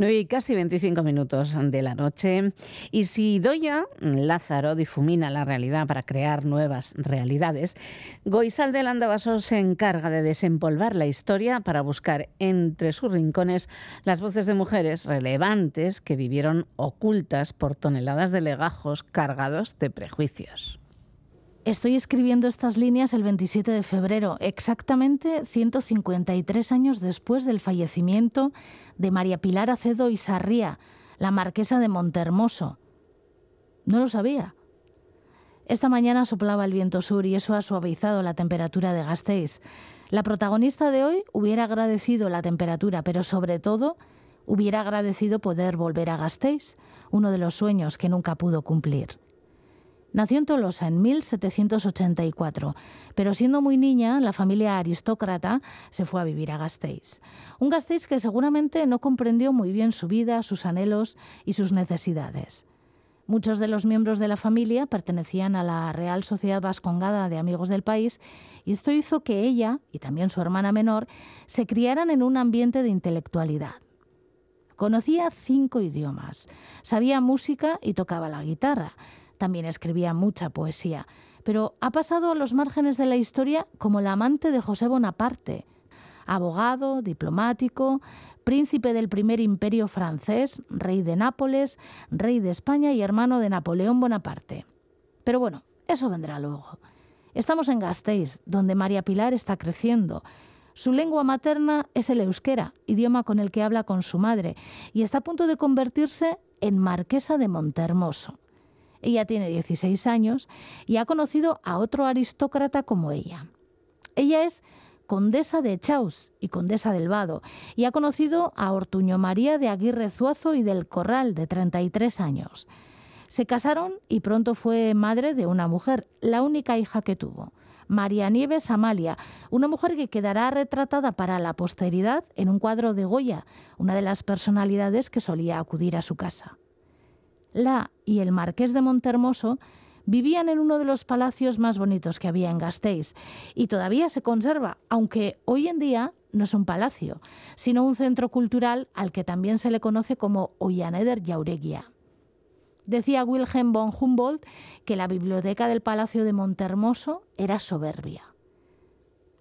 Speaker 3: 9 y casi 25 minutos de la noche. Y si Doya Lázaro difumina la realidad para crear nuevas realidades, Goizal del Andabaso se encarga de desempolvar la historia para buscar entre sus rincones las voces de mujeres relevantes que vivieron ocultas por toneladas de legajos cargados de prejuicios.
Speaker 18: Estoy escribiendo estas líneas el 27 de febrero, exactamente 153 años después del fallecimiento de María Pilar Acedo y Sarría, la marquesa de Montermoso. No lo sabía. Esta mañana soplaba el viento sur y eso ha suavizado la temperatura de Gasteiz. La protagonista de hoy hubiera agradecido la temperatura, pero sobre todo hubiera agradecido poder volver a Gasteiz, uno de los sueños que nunca pudo cumplir. Nació en Tolosa en 1784, pero siendo muy niña, la familia aristócrata se fue a vivir a Gasteiz. Un Gasteiz que seguramente no comprendió muy bien su vida, sus anhelos y sus necesidades. Muchos de los miembros de la familia pertenecían a la Real Sociedad Vascongada de Amigos del País y esto hizo que ella y también su hermana menor se criaran en un ambiente de intelectualidad. Conocía cinco idiomas, sabía música y tocaba la guitarra también escribía mucha poesía, pero ha pasado a los márgenes de la historia como la amante de José Bonaparte, abogado, diplomático, príncipe del primer imperio francés, rey de Nápoles, rey de España y hermano de Napoleón Bonaparte. Pero bueno, eso vendrá luego. Estamos en Gasteiz, donde María Pilar está creciendo. Su lengua materna es el euskera, idioma con el que habla con su madre, y está a punto de convertirse en marquesa de Montermoso. Ella tiene 16 años y ha conocido a otro aristócrata como ella. Ella es condesa de Chaus y condesa del Vado, y ha conocido a Ortuño María de Aguirre Zuazo y del Corral, de 33 años. Se casaron y pronto fue madre de una mujer, la única hija que tuvo, María Nieves Amalia, una mujer que quedará retratada para la posteridad en un cuadro de Goya, una de las personalidades que solía acudir a su casa. La y el marqués de Montermoso vivían en uno de los palacios más bonitos que había en Gasteiz y todavía se conserva, aunque hoy en día no es un palacio, sino un centro cultural al que también se le conoce como Ollaneder Jauregia. Decía Wilhelm von Humboldt que la biblioteca del Palacio de Montermoso era soberbia.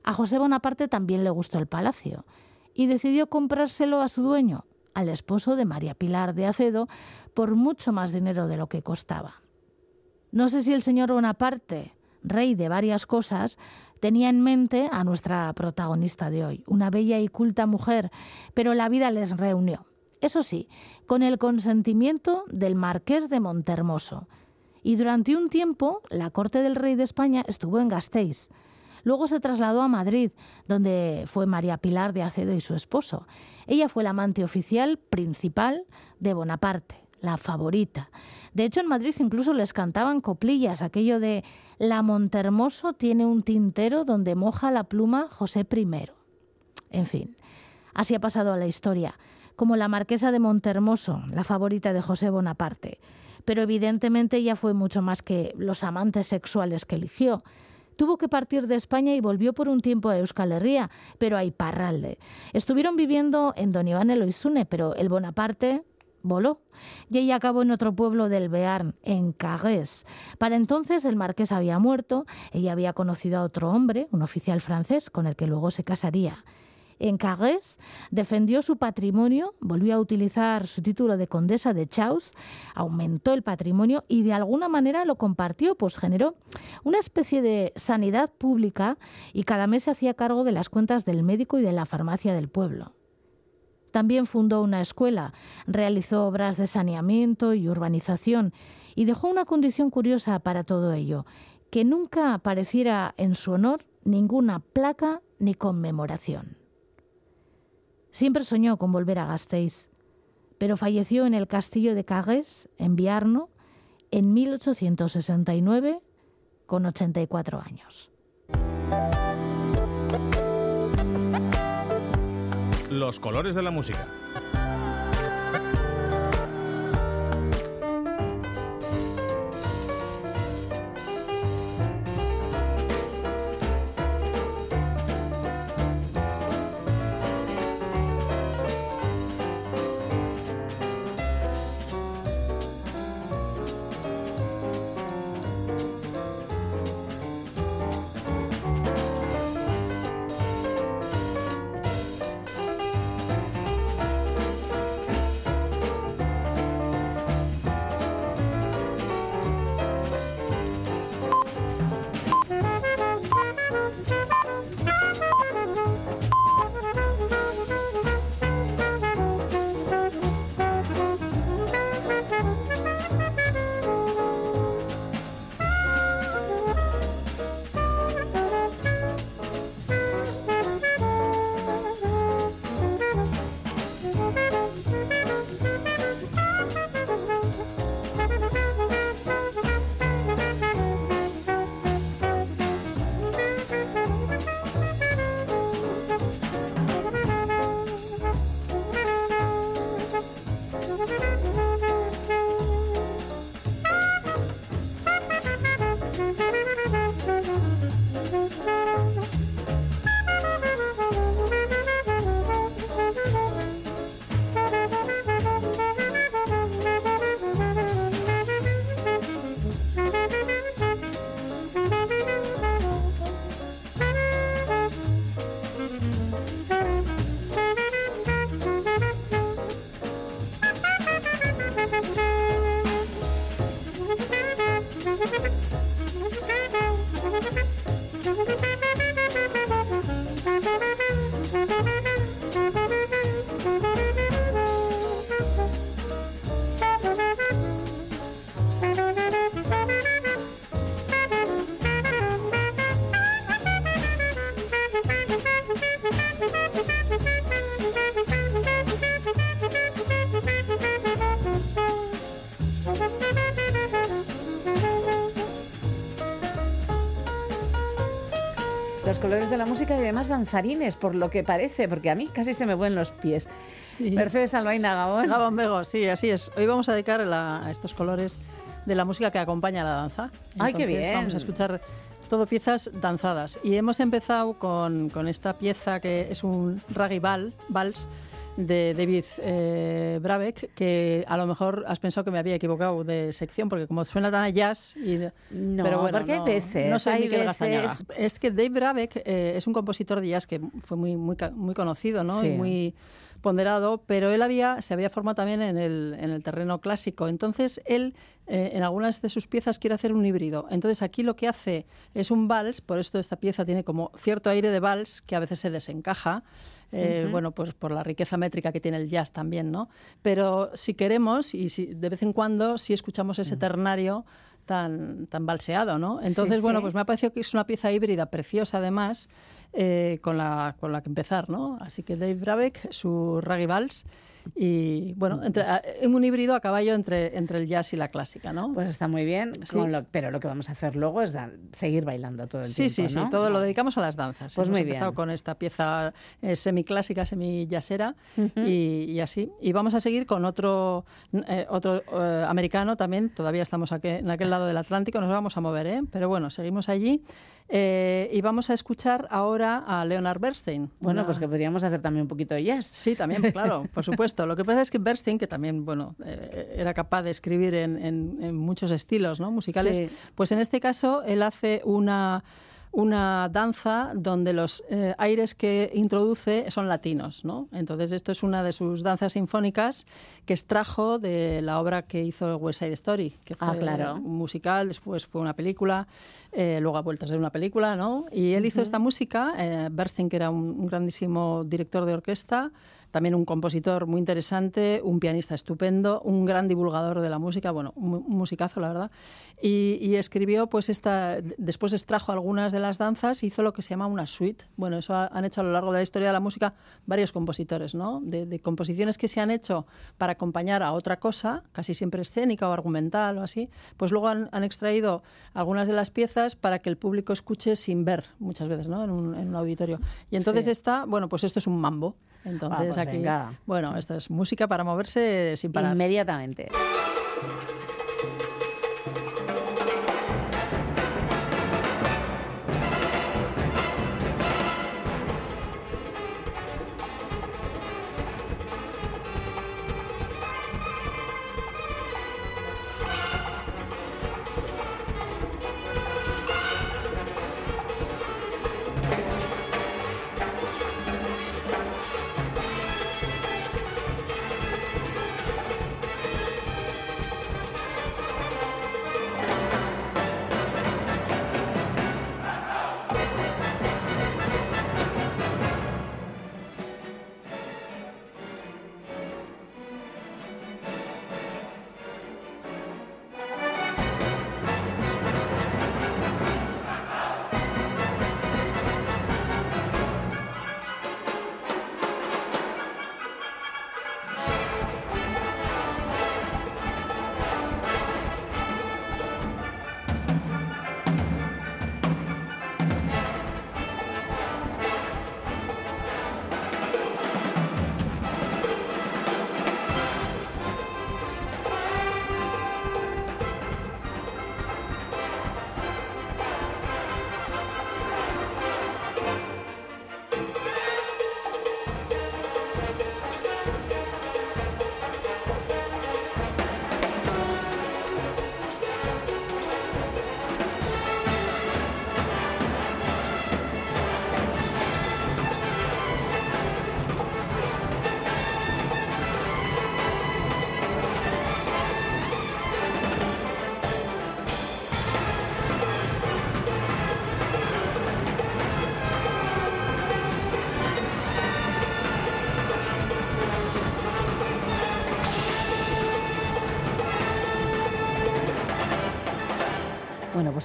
Speaker 18: A José Bonaparte también le gustó el palacio y decidió comprárselo a su dueño, al esposo de María Pilar de Acedo, por mucho más dinero de lo que costaba. No sé si el señor Bonaparte, rey de varias cosas, tenía en mente a nuestra protagonista de hoy, una bella y culta mujer, pero la vida les reunió. Eso sí, con el consentimiento del marqués de Montermoso. Y durante un tiempo la corte del rey de España estuvo en Gasteiz. Luego se trasladó a Madrid, donde fue María Pilar de Acedo y su esposo. Ella fue la amante oficial principal de Bonaparte la favorita. De hecho, en Madrid incluso les cantaban coplillas, aquello de La Montermoso tiene un tintero donde moja la pluma José I. En fin, así ha pasado a la historia, como la marquesa de Montermoso, la favorita de José Bonaparte. Pero evidentemente ella fue mucho más que los amantes sexuales que eligió. Tuvo que partir de España y volvió por un tiempo a Euskal Herria, pero a Iparralde. Estuvieron viviendo en Don Iván Eloisune, pero el Bonaparte voló y ella acabó en otro pueblo del Bearn, en Carrés. Para entonces el marqués había muerto, ella había conocido a otro hombre, un oficial francés, con el que luego se casaría. En Carrés defendió su patrimonio, volvió a utilizar su título de condesa de Chaus, aumentó el patrimonio y de alguna manera lo compartió, pues generó una especie de sanidad pública y cada mes se hacía cargo de las cuentas del médico y de la farmacia del pueblo. También fundó una escuela, realizó obras de saneamiento y urbanización y dejó una condición curiosa para todo ello, que nunca apareciera en su honor ninguna placa ni conmemoración. Siempre soñó con volver a Gasteiz, pero falleció en el castillo de Cagues, en Viarno, en 1869, con 84 años.
Speaker 19: Los colores de la música.
Speaker 3: Los colores de la música y además danzarines, por lo que parece, porque a mí casi se me vuelven los pies. Mercedes Albaina, Gabón.
Speaker 20: Gabón Bego, sí, así es. Hoy vamos a dedicar la- a estos colores de la música que acompaña a la danza.
Speaker 3: Ay, qué
Speaker 20: Entonces,
Speaker 3: bien.
Speaker 20: Vamos a escuchar todo piezas danzadas. Y hemos empezado con, con esta pieza que es un raggy bal, vals de David eh, Brabeck, que a lo mejor has pensado que me había equivocado de sección, porque como suena tan a jazz... Y,
Speaker 3: No,
Speaker 20: pero bueno,
Speaker 3: porque hay
Speaker 20: no-
Speaker 3: veces,
Speaker 20: No soy
Speaker 3: hay veces-.
Speaker 20: Es que Dave Brabeck eh, es un compositor de jazz que fue muy, muy, muy conocido ¿no?
Speaker 3: Sí.
Speaker 20: y muy ponderado, pero él había, se había formado también en el, en el terreno clásico. Entonces, él eh, en algunas de sus piezas quiere hacer un híbrido. Entonces, aquí lo que hace es un vals, por esto esta pieza tiene como cierto aire de vals que a veces se desencaja. Eh. Bueno, pues por la riqueza métrica que tiene el jazz también, ¿no? Pero si queremos y si de vez en cuando, si escuchamos ese ternario tan, tan balseado, ¿no? Entonces,
Speaker 3: Sí,
Speaker 20: bueno,
Speaker 3: sí.
Speaker 20: pues me ha parecido que es una pieza híbrida preciosa además, eh, con, la, con la que empezar, ¿no? Así que Dave Brabeck, su Raggy Vals, y bueno, entre, a- en un híbrido a caballo entre, entre el jazz y la clásica, ¿no?
Speaker 3: Pues está muy bien,
Speaker 20: Sí.
Speaker 3: lo- pero lo que vamos a hacer luego es dan- seguir bailando todo el
Speaker 20: Sí,
Speaker 3: tiempo,
Speaker 20: sí, sí,
Speaker 3: ¿no?
Speaker 20: todo lo dedicamos a las danzas.
Speaker 3: Pues
Speaker 20: Hemos
Speaker 3: muy
Speaker 20: empezado
Speaker 3: bien.
Speaker 20: con esta pieza eh, semiclásica, semiyasera y, y así. Y vamos a seguir con otro, eh, otro eh, americano también. Todavía estamos aquí, en aquel lado del Atlántico, nos vamos a mover, ¿eh? Pero bueno, seguimos allí. Eh, y vamos a escuchar ahora a Leonard Bernstein.
Speaker 3: Bueno,
Speaker 20: una-
Speaker 3: pues que podríamos hacer también un poquito de jazz.
Speaker 20: Sí, también, claro, por supuesto. Lo que pasa es que Bernstein, que también, bueno, eh, era capaz de escribir en, en- en muchos estilos ¿no? musicales,
Speaker 3: Sí.
Speaker 20: pues en este caso él hace una una danza donde los eh, aires que introduce son latinos, ¿no? Entonces esto es una de sus danzas sinfónicas que extrajo de la obra que hizo West Side Story, que fue
Speaker 3: Ah, claro.
Speaker 20: un musical, después fue una película, eh, luego ha vuelto a ser una película, ¿no? Y él hizo esta música, eh, Bernstein, que era un, un grandísimo director de orquesta, también un compositor muy interesante, un pianista estupendo, un gran divulgador de la música, bueno, un musicazo, la verdad. Y, escribió, pues esta, después extrajo algunas de las danzas, hizo lo que se llama una suite. Bueno, eso han hecho a lo largo de la historia de la música varios compositores, ¿no? De, composiciones que se han hecho para acompañar a otra cosa, casi siempre escénica o argumental o así, pues luego han, extraído algunas de las piezas para que el público escuche sin ver, muchas veces, ¿no? En un, auditorio. Y entonces está, bueno, pues esto es un mambo. Entonces
Speaker 3: pues
Speaker 20: aquí, bueno, esto es música para moverse sin parar.
Speaker 3: Inmediatamente.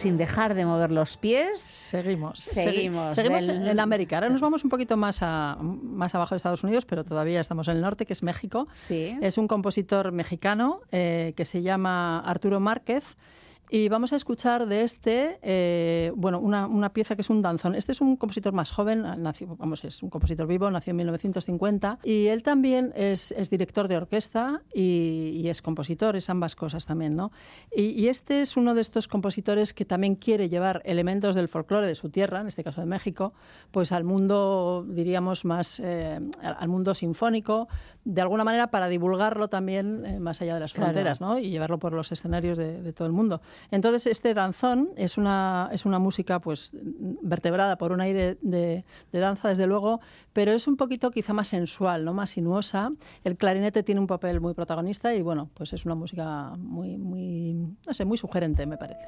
Speaker 3: Sin dejar de mover los pies.
Speaker 20: Seguimos.
Speaker 3: Seguimos.
Speaker 20: Seguimos en América. Ahora nos vamos un poquito más, a, más abajo de Estados Unidos, pero todavía estamos en el norte, que es México.
Speaker 3: Sí.
Speaker 20: Es un compositor mexicano eh, que se llama Arturo Márquez. Y vamos a escuchar de este, eh, bueno, una, una, pieza que es un danzón. Este es un compositor más joven, nació, vamos, es un compositor vivo, nació en 1950 y él también es, es director de orquesta y, y, es compositor, es ambas cosas también, ¿no? Y, y, este es uno de estos compositores que también quiere llevar elementos del folclore de su tierra, en este caso de México, pues al mundo, diríamos, más, eh, al mundo sinfónico, de alguna manera para divulgarlo también eh, más allá de las fronteras, ¿no? Y llevarlo por los escenarios de, de todo el mundo. Entonces, este danzón es una, es una música pues vertebrada por un aire de, de, danza, desde luego, pero es un poquito quizá más sensual, ¿no? más sinuosa. El clarinete tiene un papel muy protagonista y, bueno, pues es una música muy, muy, no sé, muy sugerente, me parece.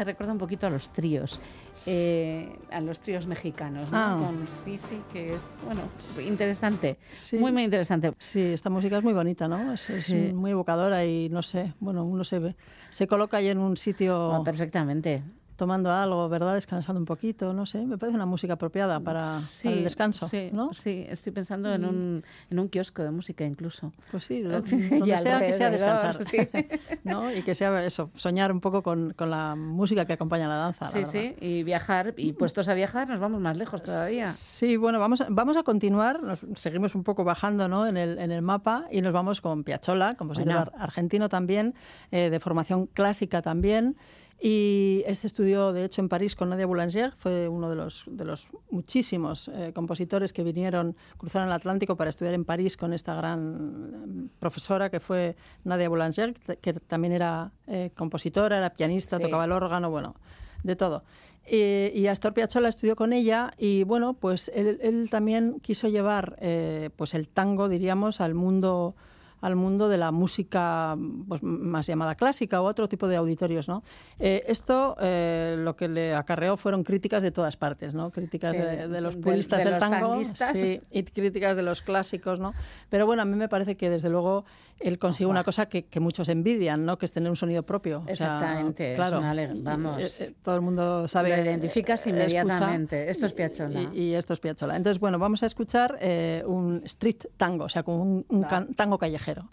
Speaker 3: Me recuerda un poquito a los tríos, eh, a los tríos mexicanos, ¿no?
Speaker 20: Ah.
Speaker 3: Con Sisi, que es, bueno, interesante,
Speaker 20: Sí.
Speaker 3: muy, muy interesante.
Speaker 20: Sí, esta música es muy bonita, ¿no? Es, es
Speaker 3: Sí.
Speaker 20: muy evocadora y no sé, bueno, uno se ve, se coloca ahí en un sitio
Speaker 3: Ah, perfectamente.
Speaker 20: Tomando algo, ¿verdad? Descansando un poquito, no sé, me parece una música apropiada para, para el descanso,
Speaker 3: sí,
Speaker 20: ¿no?
Speaker 3: Sí, estoy pensando en un, en un kiosco de música incluso.
Speaker 20: Pues sí, lo- donde
Speaker 3: y
Speaker 20: sea que sea descansar,
Speaker 3: sí.
Speaker 20: ¿no? Y que sea eso, soñar un poco con, con la música que acompaña la danza.
Speaker 3: Sí, sí, y viajar, y puestos a viajar nos vamos más lejos todavía.
Speaker 20: Sí, bueno, vamos, a- vamos a continuar, nos seguimos un poco bajando ¿no? en, el, en el mapa y nos vamos con Piazzolla, compositor
Speaker 3: Bueno.
Speaker 20: ar- argentino también, eh, de formación clásica también. Y este estudió, de hecho, en París con Nadia Boulanger, fue uno de los, de los muchísimos eh, compositores que vinieron, cruzaron el Atlántico para estudiar en París con esta gran eh, profesora que fue Nadia Boulanger, que, que también era eh, compositora, era pianista,
Speaker 3: Sí.
Speaker 20: tocaba el órgano, bueno, de todo. Eh, y Astor Piazzolla estudió con ella y bueno, pues él, él también quiso llevar eh, pues el tango, diríamos, al mundo al mundo de la música pues, más llamada clásica o otro tipo de auditorios. ¿no? Eh, esto eh, lo que le acarreó fueron críticas de todas partes, ¿no? críticas
Speaker 3: Sí,
Speaker 20: de, de los puristas
Speaker 3: de
Speaker 20: del
Speaker 3: los
Speaker 20: tango sí, y críticas de los clásicos. ¿no? Pero bueno, a mí me parece que desde luego él consigue una cosa que, que muchos envidian, ¿no? que es tener un sonido propio. O sea,
Speaker 3: Exactamente, es
Speaker 20: claro,
Speaker 3: una aleg-
Speaker 20: y-
Speaker 3: vamos.
Speaker 20: eh, eh, todo el mundo sabe.
Speaker 3: Lo identificas
Speaker 20: eh,
Speaker 3: inmediatamente.
Speaker 20: escucha
Speaker 3: Esto es Piazzolla.
Speaker 20: Y, y esto es Piazzolla. Entonces, bueno, vamos a escuchar un street tango, o sea, como un, un can- tango callejero.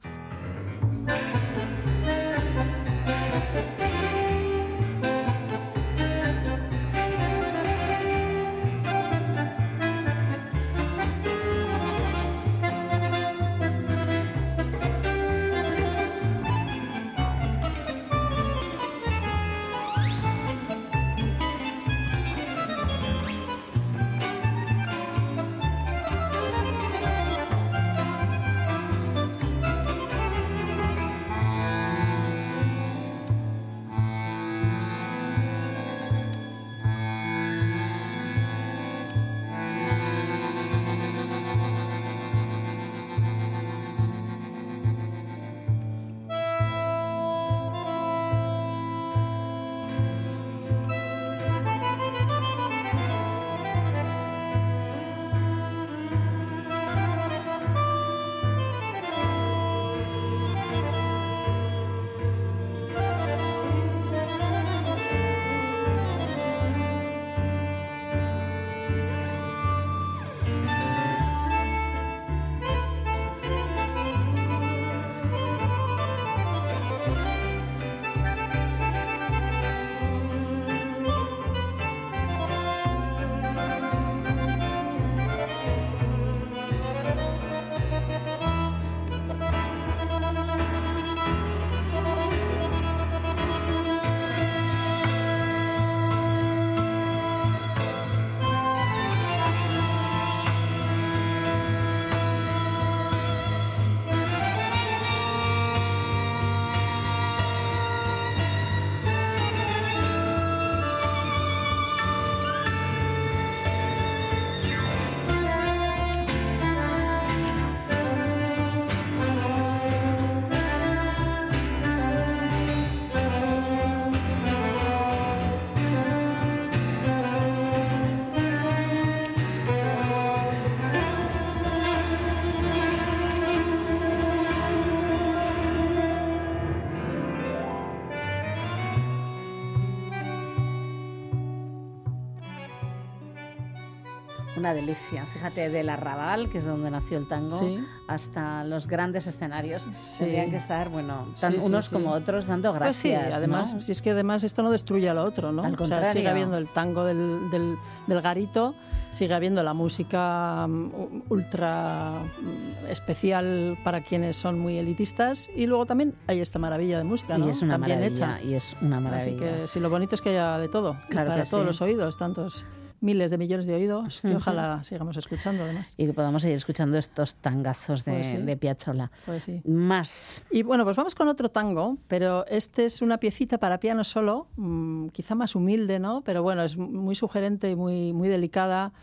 Speaker 3: Una delicia. Fíjate, del arrabal, que es donde nació el tango,
Speaker 20: Sí.
Speaker 3: hasta los grandes escenarios.
Speaker 20: Sí.
Speaker 3: Tendrían que estar, bueno, tan
Speaker 20: Sí,
Speaker 3: unos como otros dando
Speaker 20: Pues
Speaker 3: gracias.
Speaker 20: además,
Speaker 3: ¿no?
Speaker 20: si es que además esto no destruye a lo otro, ¿no?
Speaker 3: Al
Speaker 20: O sea, sigue
Speaker 3: contrario.
Speaker 20: habiendo el tango del, del- del garito, sigue habiendo la música mm, ultra mm, especial para quienes son muy elitistas y luego también hay esta maravilla de música,
Speaker 3: Y
Speaker 20: ¿no?
Speaker 3: es una
Speaker 20: También
Speaker 3: maravilla,
Speaker 20: hecha.
Speaker 3: y es una
Speaker 20: Así
Speaker 3: maravilla.
Speaker 20: que sí, lo bonito es que haya de todo,
Speaker 3: Claro
Speaker 20: para todos los oídos, tantos miles de millones de oídos, que
Speaker 3: Ujú.
Speaker 20: ojalá sigamos escuchando además.
Speaker 3: Y que podamos seguir escuchando estos tangazos de,
Speaker 20: Pues sí.
Speaker 3: de Piazzolla.
Speaker 20: Pues sí.
Speaker 3: Más.
Speaker 20: Y bueno, pues vamos con otro tango, pero este es una piecita para piano solo, mm, quizá más humilde, ¿no? Pero bueno, es muy sugerente y muy, muy delicada,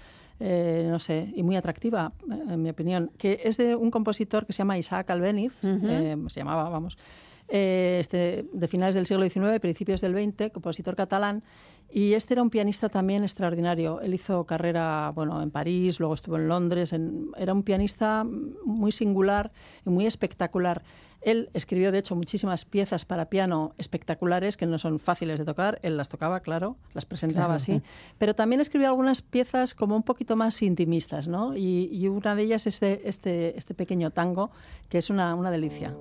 Speaker 20: eh, no sé, y muy atractiva, eh, en mi opinión, que es de un compositor que se llama Isaac Albeniz,
Speaker 3: Ujú.
Speaker 20: eh, se llamaba, vamos, eh, este, de finales del siglo XIX, principios del XX, compositor catalán. Y este era un pianista también extraordinario. Él hizo carrera bueno, en París, luego estuvo en Londres. era un pianista muy singular y muy espectacular. Él escribió, de hecho, muchísimas piezas para piano espectaculares que no son fáciles de tocar. Él las tocaba, claro, las presentaba así. Pero también escribió algunas piezas como un poquito más intimistas, ¿no? Y, una de ellas es este, este, este pequeño tango, que es una, una delicia.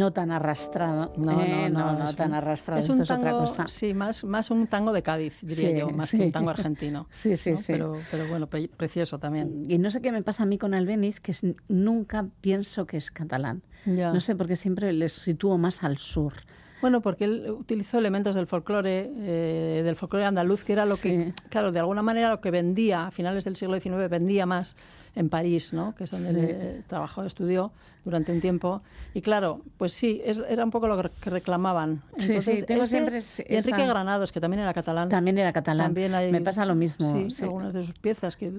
Speaker 3: No tan arrastrado. No, no,
Speaker 20: ¿eh?
Speaker 3: no, no, tan arrastrado.
Speaker 20: Es un tango, Sí, más, más un tango de Cádiz, diría yo, más que un tango argentino.
Speaker 3: Sí, sí, sí.
Speaker 20: Pero, pero, bueno, precioso también.
Speaker 3: Y no sé qué me pasa a mí con Albeniz, que nunca pienso que es catalán. No sé, porque siempre les sitúo más al sur.
Speaker 20: Bueno, porque él utilizó elementos del folclore, eh, del folclore andaluz, que era lo que, claro, de alguna manera lo que vendía a finales del siglo XIX, vendía más en París, ¿no? que es donde él trabajó, estudió durante un tiempo. Y claro, pues sí, era un poco lo que reclamaban.
Speaker 3: Entonces, sí, tengo este siempre
Speaker 20: y Enrique Granados, que también era catalán.
Speaker 3: También era catalán. Me pasa lo mismo.
Speaker 20: Sí, algunas de sus piezas que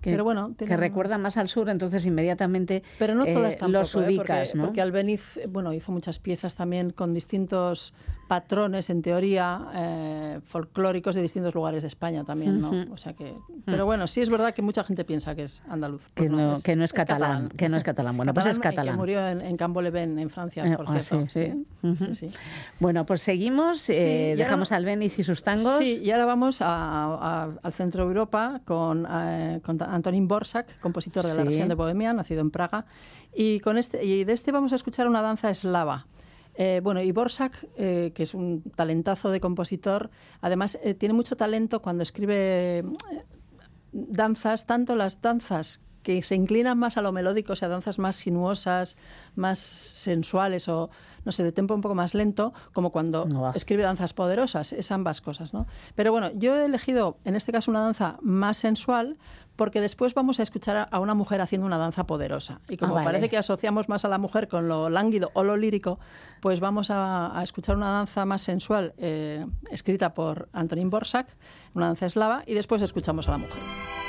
Speaker 20: que, pero bueno,
Speaker 3: que recuerda más al sur, entonces inmediatamente
Speaker 20: pero no todas
Speaker 3: eh, los ¿eh? ubicas,
Speaker 20: porque,
Speaker 3: ¿no?
Speaker 20: porque Albeniz, bueno, hizo muchas piezas también con distintos patrones, en teoría, eh, folclóricos de distintos lugares de España también, ¿no? O sea que, pero bueno, sí es verdad que mucha gente piensa que es andaluz.
Speaker 3: Que no, es, que no es, catalán, que no es catalán. Bueno, pues es catalán.
Speaker 20: Que murió en, en en Francia, por ah, cierto. Sí,
Speaker 3: sí. Bueno, pues seguimos, dejamos al Albeniz y sus tangos.
Speaker 20: Sí, y ahora vamos al centro de Europa con, con Antonín Borsak, compositor de la región de Bohemia, nacido en Praga. Y, con este, y de este vamos a escuchar una danza eslava. Eh, bueno, y Borsak, eh, que es un talentazo de compositor, además eh, tiene mucho talento cuando escribe danzas, tanto las danzas que se inclinan más a lo melódico, o sea, danzas más sinuosas, más sensuales o, no sé, de tempo un poco más lento, como cuando escribe danzas poderosas, es ambas cosas, ¿no? Pero bueno, yo he elegido en este caso una danza más sensual porque después vamos a escuchar a una mujer haciendo una danza poderosa. Y como ah, parece que asociamos más a la mujer con lo lánguido o lo lírico, pues vamos a, escuchar una danza más sensual eh, escrita por Antonín Borsak, una danza eslava, y después escuchamos a la mujer.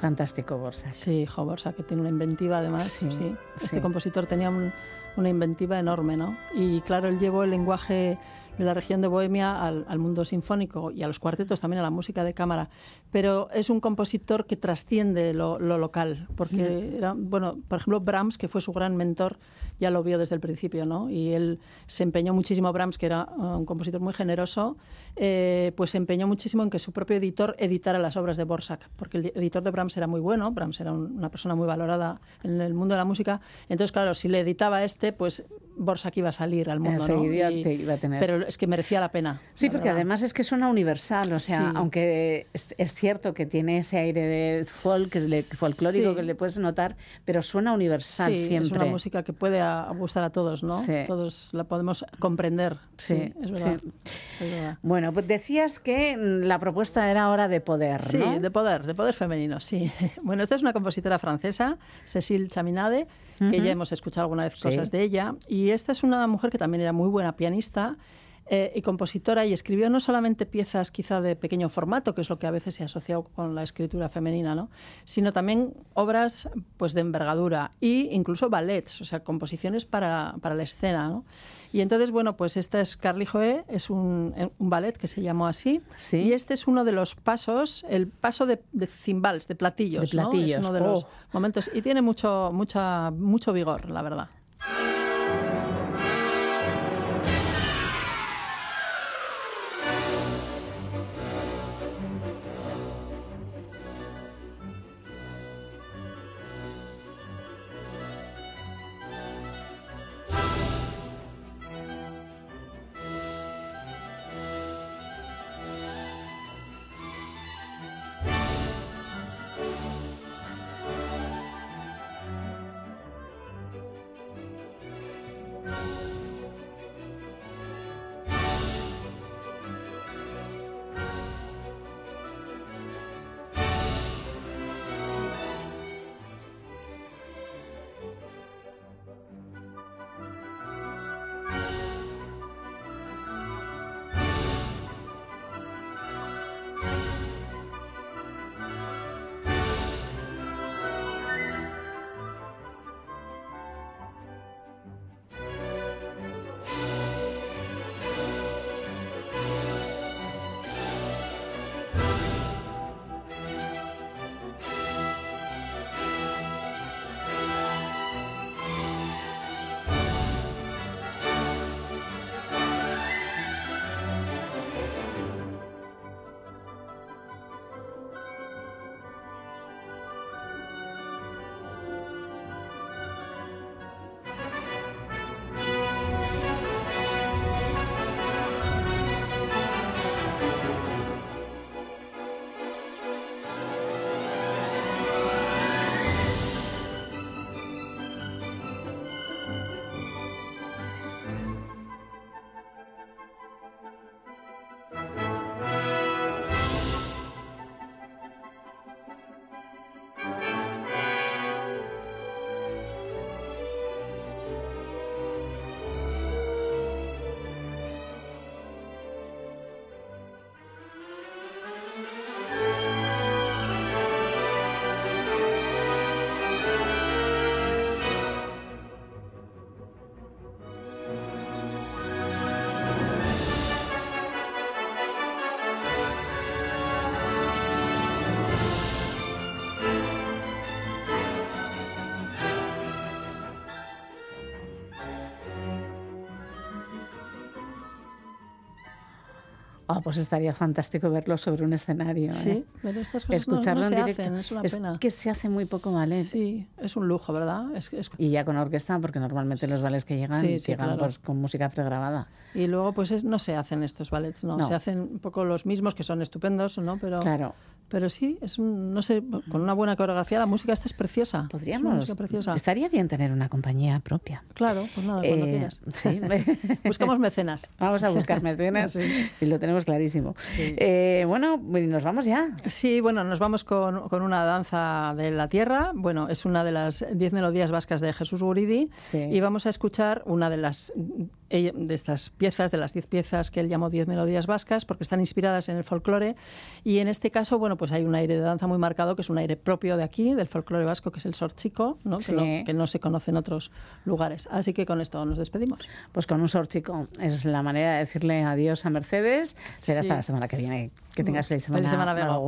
Speaker 3: Fantástico Borsa.
Speaker 20: Sí, jo, Borsa, que tiene una inventiva además. Sí, sí. Este compositor tenía un, una inventiva enorme, ¿no? Y claro, él llevó el lenguaje de la región de Bohemia al, al, mundo sinfónico y a los cuartetos, también a la música de cámara. Pero es un compositor que trasciende lo, lo local, porque era, bueno, por ejemplo, Brahms, que fue su gran mentor, ya lo vio desde el principio, ¿no? Y él se empeñó muchísimo, Brahms, que era uh, un compositor muy generoso, eh, pues se empeñó muchísimo en que su propio editor editara las obras de Borsak, porque el editor de Brahms era muy bueno, Brahms era un, una persona muy valorada en el mundo de la música, entonces, claro, si le editaba este, pues Borsak iba a salir al mundo, ¿no?
Speaker 3: Y, iba a tener.
Speaker 20: Pero es que merecía la pena.
Speaker 3: Sí,
Speaker 20: la
Speaker 3: porque
Speaker 20: verdad.
Speaker 3: además es que suena universal, o sea,
Speaker 20: Sí.
Speaker 3: aunque es, es cierto que tiene ese aire de folk, que le- folclórico
Speaker 20: Sí.
Speaker 3: que le puedes notar, pero suena universal
Speaker 20: Sí,
Speaker 3: siempre.
Speaker 20: es una música que puede a- gustar a todos, ¿no? Todos la podemos comprender.
Speaker 3: Sí,
Speaker 20: es verdad.
Speaker 3: sí.
Speaker 20: Es verdad.
Speaker 3: Bueno, pues decías que mm, la propuesta era ahora de poder,
Speaker 20: Sí,
Speaker 3: ¿no?
Speaker 20: de poder, de poder femenino, sí. Bueno, esta es una compositora francesa, Cécile Chaminade, que ya hemos escuchado alguna vez
Speaker 3: Sí.
Speaker 20: cosas de ella. Y esta es una mujer que también era muy buena pianista eh, y compositora y escribió no solamente piezas quizá de pequeño formato, que es lo que a veces se ha asociado con la escritura femenina, ¿no? sino también obras pues, de envergadura e incluso ballets, o sea, composiciones para, para la escena. ¿no? Y entonces, bueno, pues esta es Carly Joé, es un, eh, un ballet que se llamó así. Y este es uno de los pasos, el paso de, de cimbals, de platillos.
Speaker 3: De
Speaker 20: ¿no?
Speaker 3: platillos,
Speaker 20: Es uno de los
Speaker 3: oh.
Speaker 20: momentos. Y tiene mucho, mucha, mucho vigor, la verdad.
Speaker 3: Ah, pues estaría fantástico verlo sobre un escenario.
Speaker 20: Sí,
Speaker 3: ¿eh?
Speaker 20: pero estas cosas
Speaker 3: Escucharlo
Speaker 20: no, no
Speaker 3: en
Speaker 20: se
Speaker 3: directo.
Speaker 20: hacen, es una pena.
Speaker 3: que se hace muy poco ballet.
Speaker 20: Sí, es un lujo, ¿verdad? Es, es-
Speaker 3: Y ya con orquesta, porque normalmente los ballets que llegan
Speaker 20: Sí, sí,
Speaker 3: llegan
Speaker 20: claro.
Speaker 3: pues, con música pregrabada.
Speaker 20: Y luego, pues es- no se hacen estos ballets, ¿no?
Speaker 3: No.
Speaker 20: Se hacen un poco los mismos, que son estupendos, ¿no? Pero,
Speaker 3: Claro.
Speaker 20: Pero sí, es un, no sé, con una buena coreografía la música esta es preciosa.
Speaker 3: Podríamos.
Speaker 20: preciosa.
Speaker 3: Estaría bien tener una compañía propia.
Speaker 20: Claro, pues nada, cuando
Speaker 3: Eh,
Speaker 20: quieras.
Speaker 3: sí.
Speaker 20: Buscamos mecenas.
Speaker 3: Vamos a buscar mecenas
Speaker 20: Sí.
Speaker 3: y lo tenemos clarísimo.
Speaker 20: Sí.
Speaker 3: Eh, bueno, y nos vamos ya.
Speaker 20: Sí, bueno, nos vamos con, con una danza de la tierra. Bueno, es una de las diez melodías vascas de Jesús Guridi.
Speaker 3: Sí.
Speaker 20: Y vamos a escuchar una de las de estas piezas, de las diez piezas que él llamó diez melodías vascas, porque están inspiradas en el folclore. Y en este caso, bueno, pues hay un aire de danza muy marcado, que es un aire propio de aquí, del folclore vasco, que es el sorchico, ¿no? Que, no, que, no, se conoce en otros lugares. Así que con esto nos despedimos.
Speaker 3: Pues con un sorchico. Es la manera de decirle adiós a Mercedes. Será hasta la semana que viene. Que tengas feliz semana.
Speaker 20: Feliz semana, Vega.